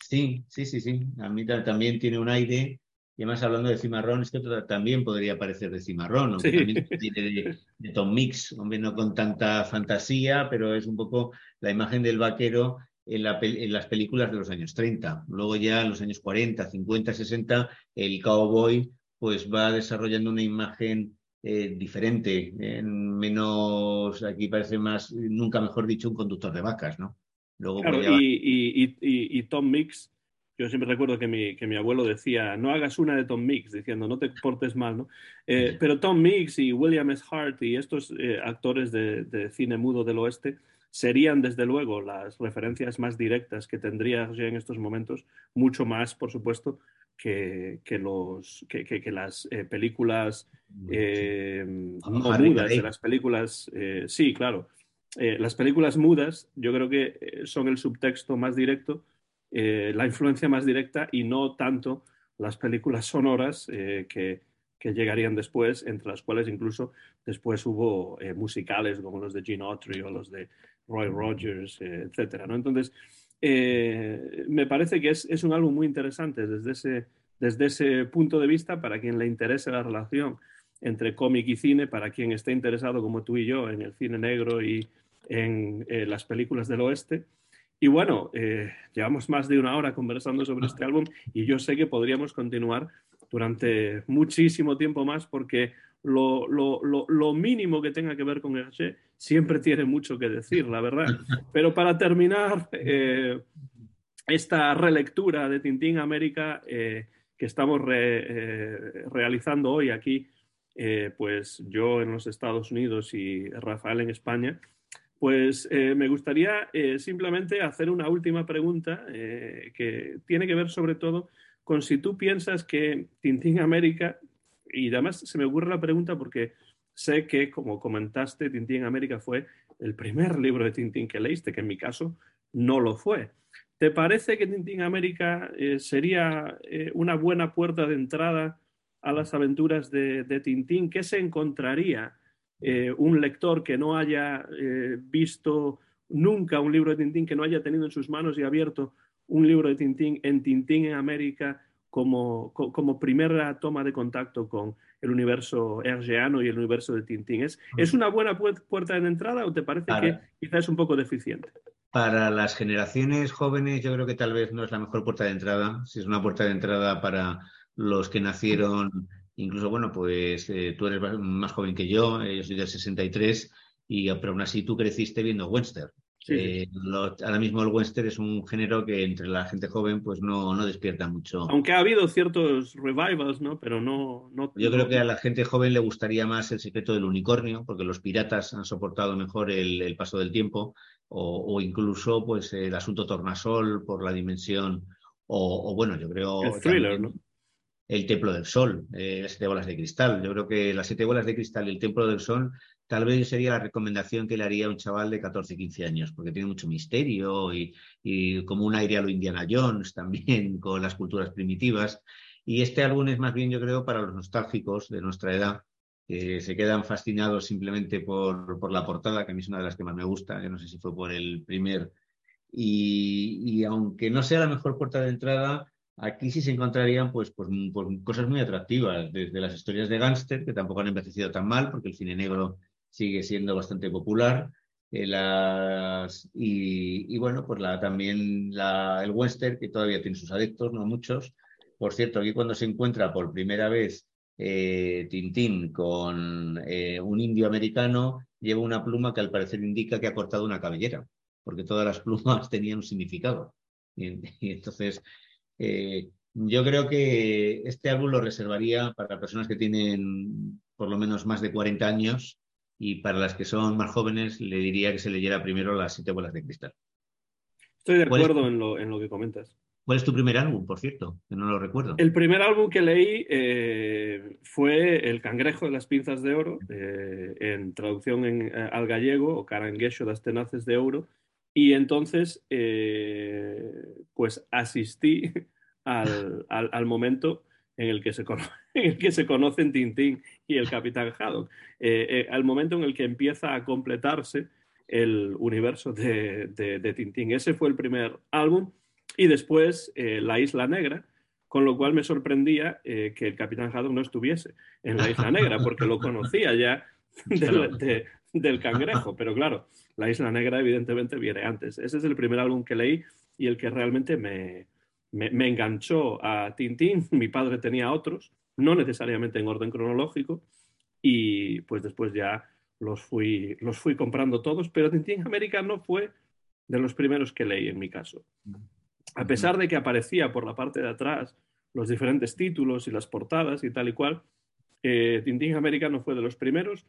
Sí, sí, sí, sí. A mí también tiene un aire. Y además, hablando de cimarrón, es que también podría parecer de cimarrón, aunque también tiene de, Tom Mix, hombre, no con tanta fantasía, pero es un poco la imagen del vaquero en, las películas de los años 30. Luego ya en los años 40, 50, 60, el cowboy pues va desarrollando una imagen eh, diferente, menos, aquí parece más, nunca mejor dicho, un conductor de vacas, ¿no? y, Tom Mix, yo siempre recuerdo que mi, que mi, abuelo decía, no hagas una de Tom Mix, diciendo, no te portes mal, ¿no? Eh, pero Tom Mix y William S. Hart y estos eh, actores de, cine mudo del oeste serían, desde luego, las referencias más directas que tendría en estos momentos, mucho más, por supuesto, que, que los, que, que, las eh, películas no mudas, de las películas, sí, claro, eh, las películas mudas yo creo que eh, son el subtexto más directo, eh, la influencia más directa y no tanto las películas sonoras que que llegarían después, entre las cuales incluso después hubo eh, musicales como los de Gene Autry o los de Roy Rogers, eh, etcétera, ¿no? Entonces, eh, me parece que es, un álbum muy interesante desde ese, desde ese punto de vista para quien le interese la relación entre cómic y cine, para quien esté interesado como tú y yo en el cine negro y en las películas del oeste. Y bueno, llevamos más de una hora conversando sobre este álbum y yo sé que podríamos continuar durante muchísimo tiempo más porque lo, lo, lo, mínimo que tenga que ver con Hergé siempre tiene mucho que decir, la verdad. Pero para terminar eh, esta relectura de Tintín América eh, que estamos eh, realizando hoy aquí, pues yo en los Estados Unidos y Rafael en España, pues me gustaría simplemente hacer una última pregunta que tiene que ver sobre todo con si tú piensas que Tintín América, y además se me ocurre la pregunta porque sé que, como comentaste, Tintín América fue el primer libro de Tintín que leíste, que en mi caso no lo fue. ¿Te parece que Tintín América eh, sería eh, una buena puerta de entrada a las aventuras de, Tintín? ¿Qué se encontraría eh, un lector que no haya visto nunca un libro de Tintín, que no haya tenido en sus manos y abierto un libro de Tintín en Tintín en América como, como primera toma de contacto con el universo hergeano y el universo de Tintín. ¿Es, ¿es una buena puerta de entrada o te parece que quizás es un poco deficiente? Para las generaciones jóvenes yo creo que tal vez no es la mejor puerta de entrada. Si es una puerta de entrada para los que nacieron, incluso, bueno, pues eh, tú eres más joven que yo, eh, yo soy del 63, y, pero aún así tú creciste viendo Webster. Eh, ahora mismo el western es un género que entre la gente joven pues no, no despierta mucho. Aunque ha habido ciertos revivals, ¿no? Pero no... no Yo creo que a la gente joven le gustaría más el secreto del unicornio, porque los piratas han soportado mejor el, paso del tiempo, o, incluso pues el asunto tornasol por la dimensión, o, bueno, yo creo... El thriller, ¿no? El templo del sol, eh, las siete bolas de cristal. Yo creo que las siete bolas de cristal y el templo del sol tal vez sería la recomendación que le haría a un chaval de 14, 15 años, porque tiene mucho misterio y, como un aire a lo Indiana Jones también, con las culturas primitivas. Y este álbum es más bien, yo creo, para los nostálgicos de nuestra edad, que se quedan fascinados simplemente por, por la portada, que a mí es una de las que más me gusta, que no sé si fue por el primer. Y, aunque no sea la mejor puerta de entrada, aquí sí se encontrarían pues, pues, pues, cosas muy atractivas, desde las historias de gángster, que tampoco han envejecido tan mal, porque el cine negro sigue siendo bastante popular. Eh, y, bueno, pues también el western, que todavía tiene sus adeptos, no muchos. Por cierto, aquí cuando se encuentra por primera vez eh, Tintín con eh, un indio americano, lleva una pluma que al parecer indica que ha cortado una cabellera, porque todas las plumas tenían un significado. Y entonces, yo creo que este álbum lo reservaría para personas que tienen por lo menos más de 40 años y para las que son más jóvenes le diría que se leyera primero las siete bolas de cristal. Estoy de acuerdo en, lo, en lo que comentas. ¿Cuál es tu primer álbum, por cierto? Que no lo recuerdo. El primer álbum que leí eh, fue El cangrejo de las pinzas de oro, eh, en traducción en, eh, al gallego, o Caranguejo das tenaces de oro. Y entonces, pues asistí al, al, al momento en el que se, en el que se conocen Tintín y el Capitán Haddock, eh, eh, al momento en el que empieza a completarse el universo de, de, Tintín. Ese fue el primer álbum y después eh, La Isla Negra, con lo cual me sorprendía que el Capitán Haddock no estuviese en La Isla Negra, porque lo conocía ya del, del cangrejo, pero claro, La Isla Negra evidentemente viene antes. Ese es el primer álbum que leí y el que realmente me, me, enganchó a Tintín. Mi padre tenía otros, no necesariamente en orden cronológico, y pues después ya los fui, los fui comprando todos, pero Tintín América no fue de los primeros que leí en mi caso. A pesar de que aparecía por la parte de atrás los diferentes títulos y las portadas y tal y cual, eh, Tintín América no fue de los primeros,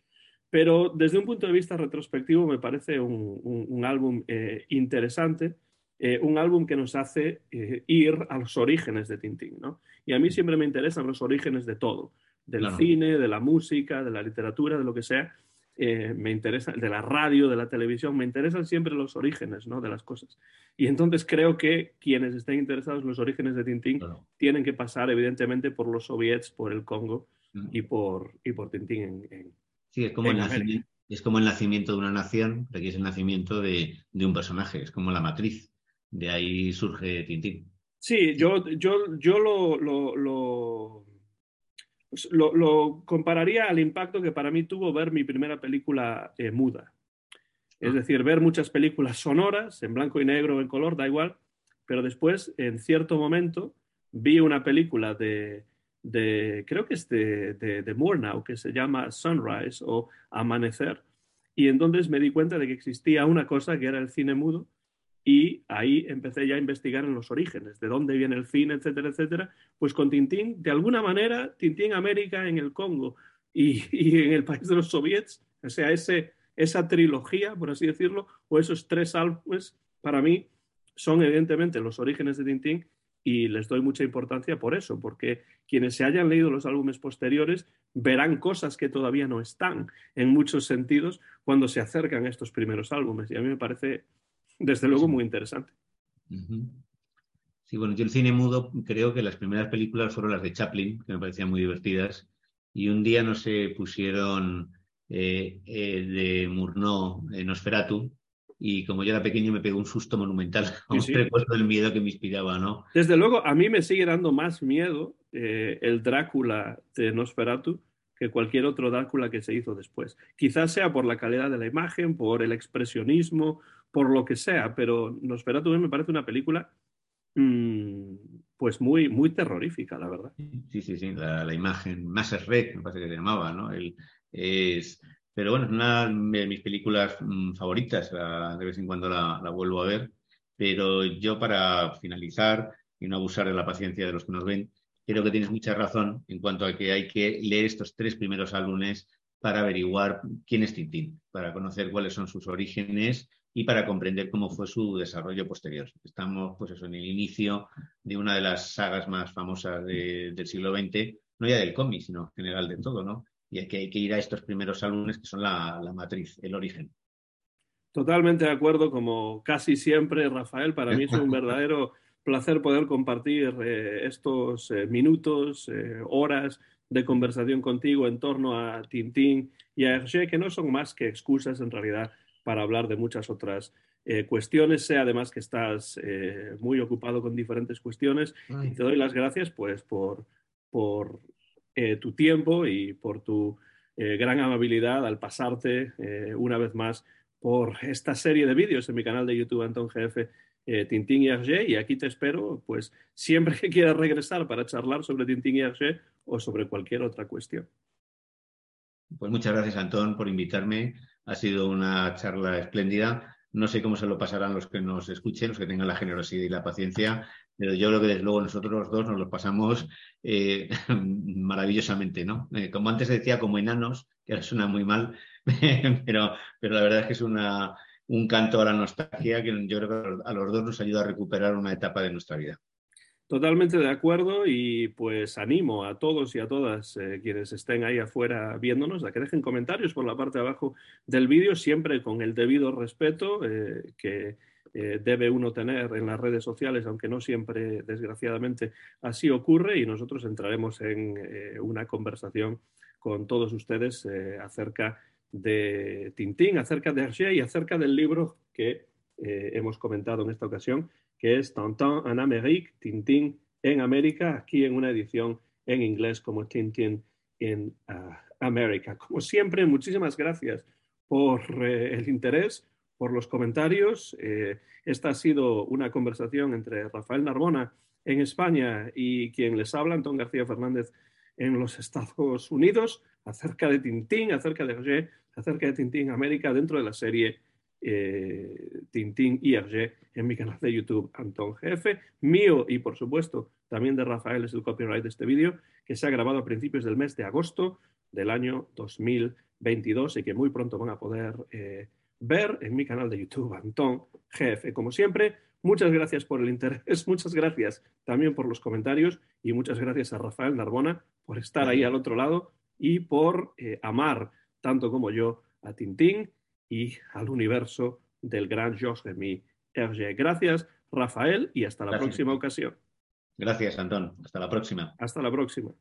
pero desde un punto de vista retrospectivo me parece un, álbum eh, interesante eh, un álbum que nos hace eh, ir a los orígenes de Tintín, ¿no? Y a mí siempre me interesan los orígenes de todo, del cine, de la música, de la literatura, de lo que sea. Eh, me interesa, de la radio, de la televisión, me interesan siempre los orígenes ¿no? de las cosas. Y entonces creo que quienes estén interesados en los orígenes de Tintín tienen que pasar, evidentemente, por los soviets, por el Congo mm. y por, y por Tintín en, Sí, es como, el nacimiento, es como el nacimiento de una nación, aquí es el nacimiento de, un personaje, es como la matriz. De ahí surge Tintín. Sí, yo, yo, yo lo, lo, lo, compararía al impacto que para mí tuvo ver mi primera película eh, muda. Es ah. decir, ver muchas películas sonoras, en blanco y negro, en color, da igual, pero después, en cierto momento, vi una película de, de creo que es de, de, de Murnau, que se llama Sunrise o Amanecer, y entonces me di cuenta de que existía una cosa que era el cine mudo, y ahí empecé ya a investigar en los orígenes, de dónde viene el cine, etcétera, etcétera. Pues con Tintín, de alguna manera, Tintín América en el Congo y, y en el país de los soviets, o sea, ese, esa trilogía, por así decirlo, o esos tres álbumes, para mí son evidentemente los orígenes de Tintín y les doy mucha importancia por eso, porque quienes se hayan leído los álbumes posteriores verán cosas que todavía no están en muchos sentidos cuando se acercan a estos primeros álbumes. Y a mí me parece, desde luego, muy interesante. Sí, bueno, yo el cine mudo creo que las primeras películas fueron las de Chaplin, que me parecían muy divertidas, y un día no se pusieron eh, eh, de Murnau en Nosferatu, y como yo era pequeño me pegó un susto monumental, un sí, del miedo que me inspiraba, ¿no? Desde luego, a mí me sigue dando más miedo eh, el Drácula de Nosferatu que cualquier otro Drácula que se hizo después. Quizás sea por la calidad de la imagen, por el expresionismo, por lo que sea, pero Nosferatu me parece una película mmm, pues muy, muy terrorífica, la verdad. Sí, sí, sí, la, la imagen, Mass Red, me parece que se llamaba, ¿no? Es pero bueno, es una de mis películas mm, favoritas, de vez en cuando la, vuelvo a ver. Pero yo para finalizar y no abusar de la paciencia de los que nos ven, creo que tienes mucha razón en cuanto a que hay que leer estos tres primeros álbumes para averiguar quién es Tintín, para conocer cuáles son sus orígenes y para comprender cómo fue su desarrollo posterior. Estamos, pues eso, en el inicio de una de las sagas más famosas del siglo XX, no ya del cómic, sino en general de todo, ¿no? y hay que, hay que ir a estos primeros álbumes que son la, matriz, el origen. Totalmente de acuerdo, como casi siempre, Rafael. Para mí es un verdadero placer poder compartir eh, estos eh, minutos, eh, horas de conversación contigo en torno a Tintín y a Hergé, que no son más que excusas en realidad para hablar de muchas otras cuestiones. Sé además que estás muy ocupado con diferentes cuestiones y te doy las gracias pues por, por eh, tu tiempo y por tu eh, gran amabilidad al pasarte eh, una vez más por esta serie de vídeos en mi canal de YouTube Antón GF Tintín y Hergé y aquí te espero pues siempre que quieras regresar para charlar sobre Tintín y Hergé o sobre cualquier otra cuestión. Pues muchas gracias Antón por invitarme. Ha sido una charla espléndida. No sé cómo se lo pasarán los que nos escuchen, los que tengan la generosidad y la paciencia, pero yo creo que desde luego nosotros los dos nos lo pasamos eh, maravillosamente, ¿no? Eh, como antes decía, como enanos, que ahora suena muy mal, pero, pero la verdad es que es un canto a la nostalgia que yo creo que a los dos nos ayuda a recuperar una etapa de nuestra vida. Totalmente de acuerdo y pues animo a todos y a todas eh, quienes estén ahí afuera viéndonos a que dejen comentarios por la parte de abajo del vídeo, siempre con el debido respeto que eh, debe uno tener en las redes sociales, aunque no siempre, desgraciadamente, así ocurre, y nosotros entraremos en eh, una conversación con todos ustedes eh, acerca de Tintín, acerca de Hergé y acerca del libro que hemos comentado en esta ocasión, que es Tintin en Amérique, Tintín en América, aquí en una edición en inglés como Tintín en ah, América. Como siempre, muchísimas gracias por el interés por los comentarios. Eh, esta ha sido una conversación entre Rafael Narbona en España y quien les habla, Antón García Fernández, en los Estados Unidos, acerca de Tintín, acerca de Hergé, acerca de Tintín América, dentro de la serie eh, Tintín y Hergé en mi canal de YouTube, Antón GF, mío y por supuesto también de Rafael es el copyright de este vídeo, que se ha grabado a principios del mes de agosto del año 2022 y que muy pronto van a poder eh, ver en mi canal de YouTube, Antón GF. Como siempre, muchas gracias por el interés, muchas gracias también por los comentarios y muchas gracias a Rafael Narbona por estar ahí al otro lado y por eh, amar tanto como yo a Tintín y al universo del gran Georges Remy Hergé. Gracias, Rafael, y hasta la próxima ocasión. Gracias, Antón. Hasta la próxima. Hasta la próxima.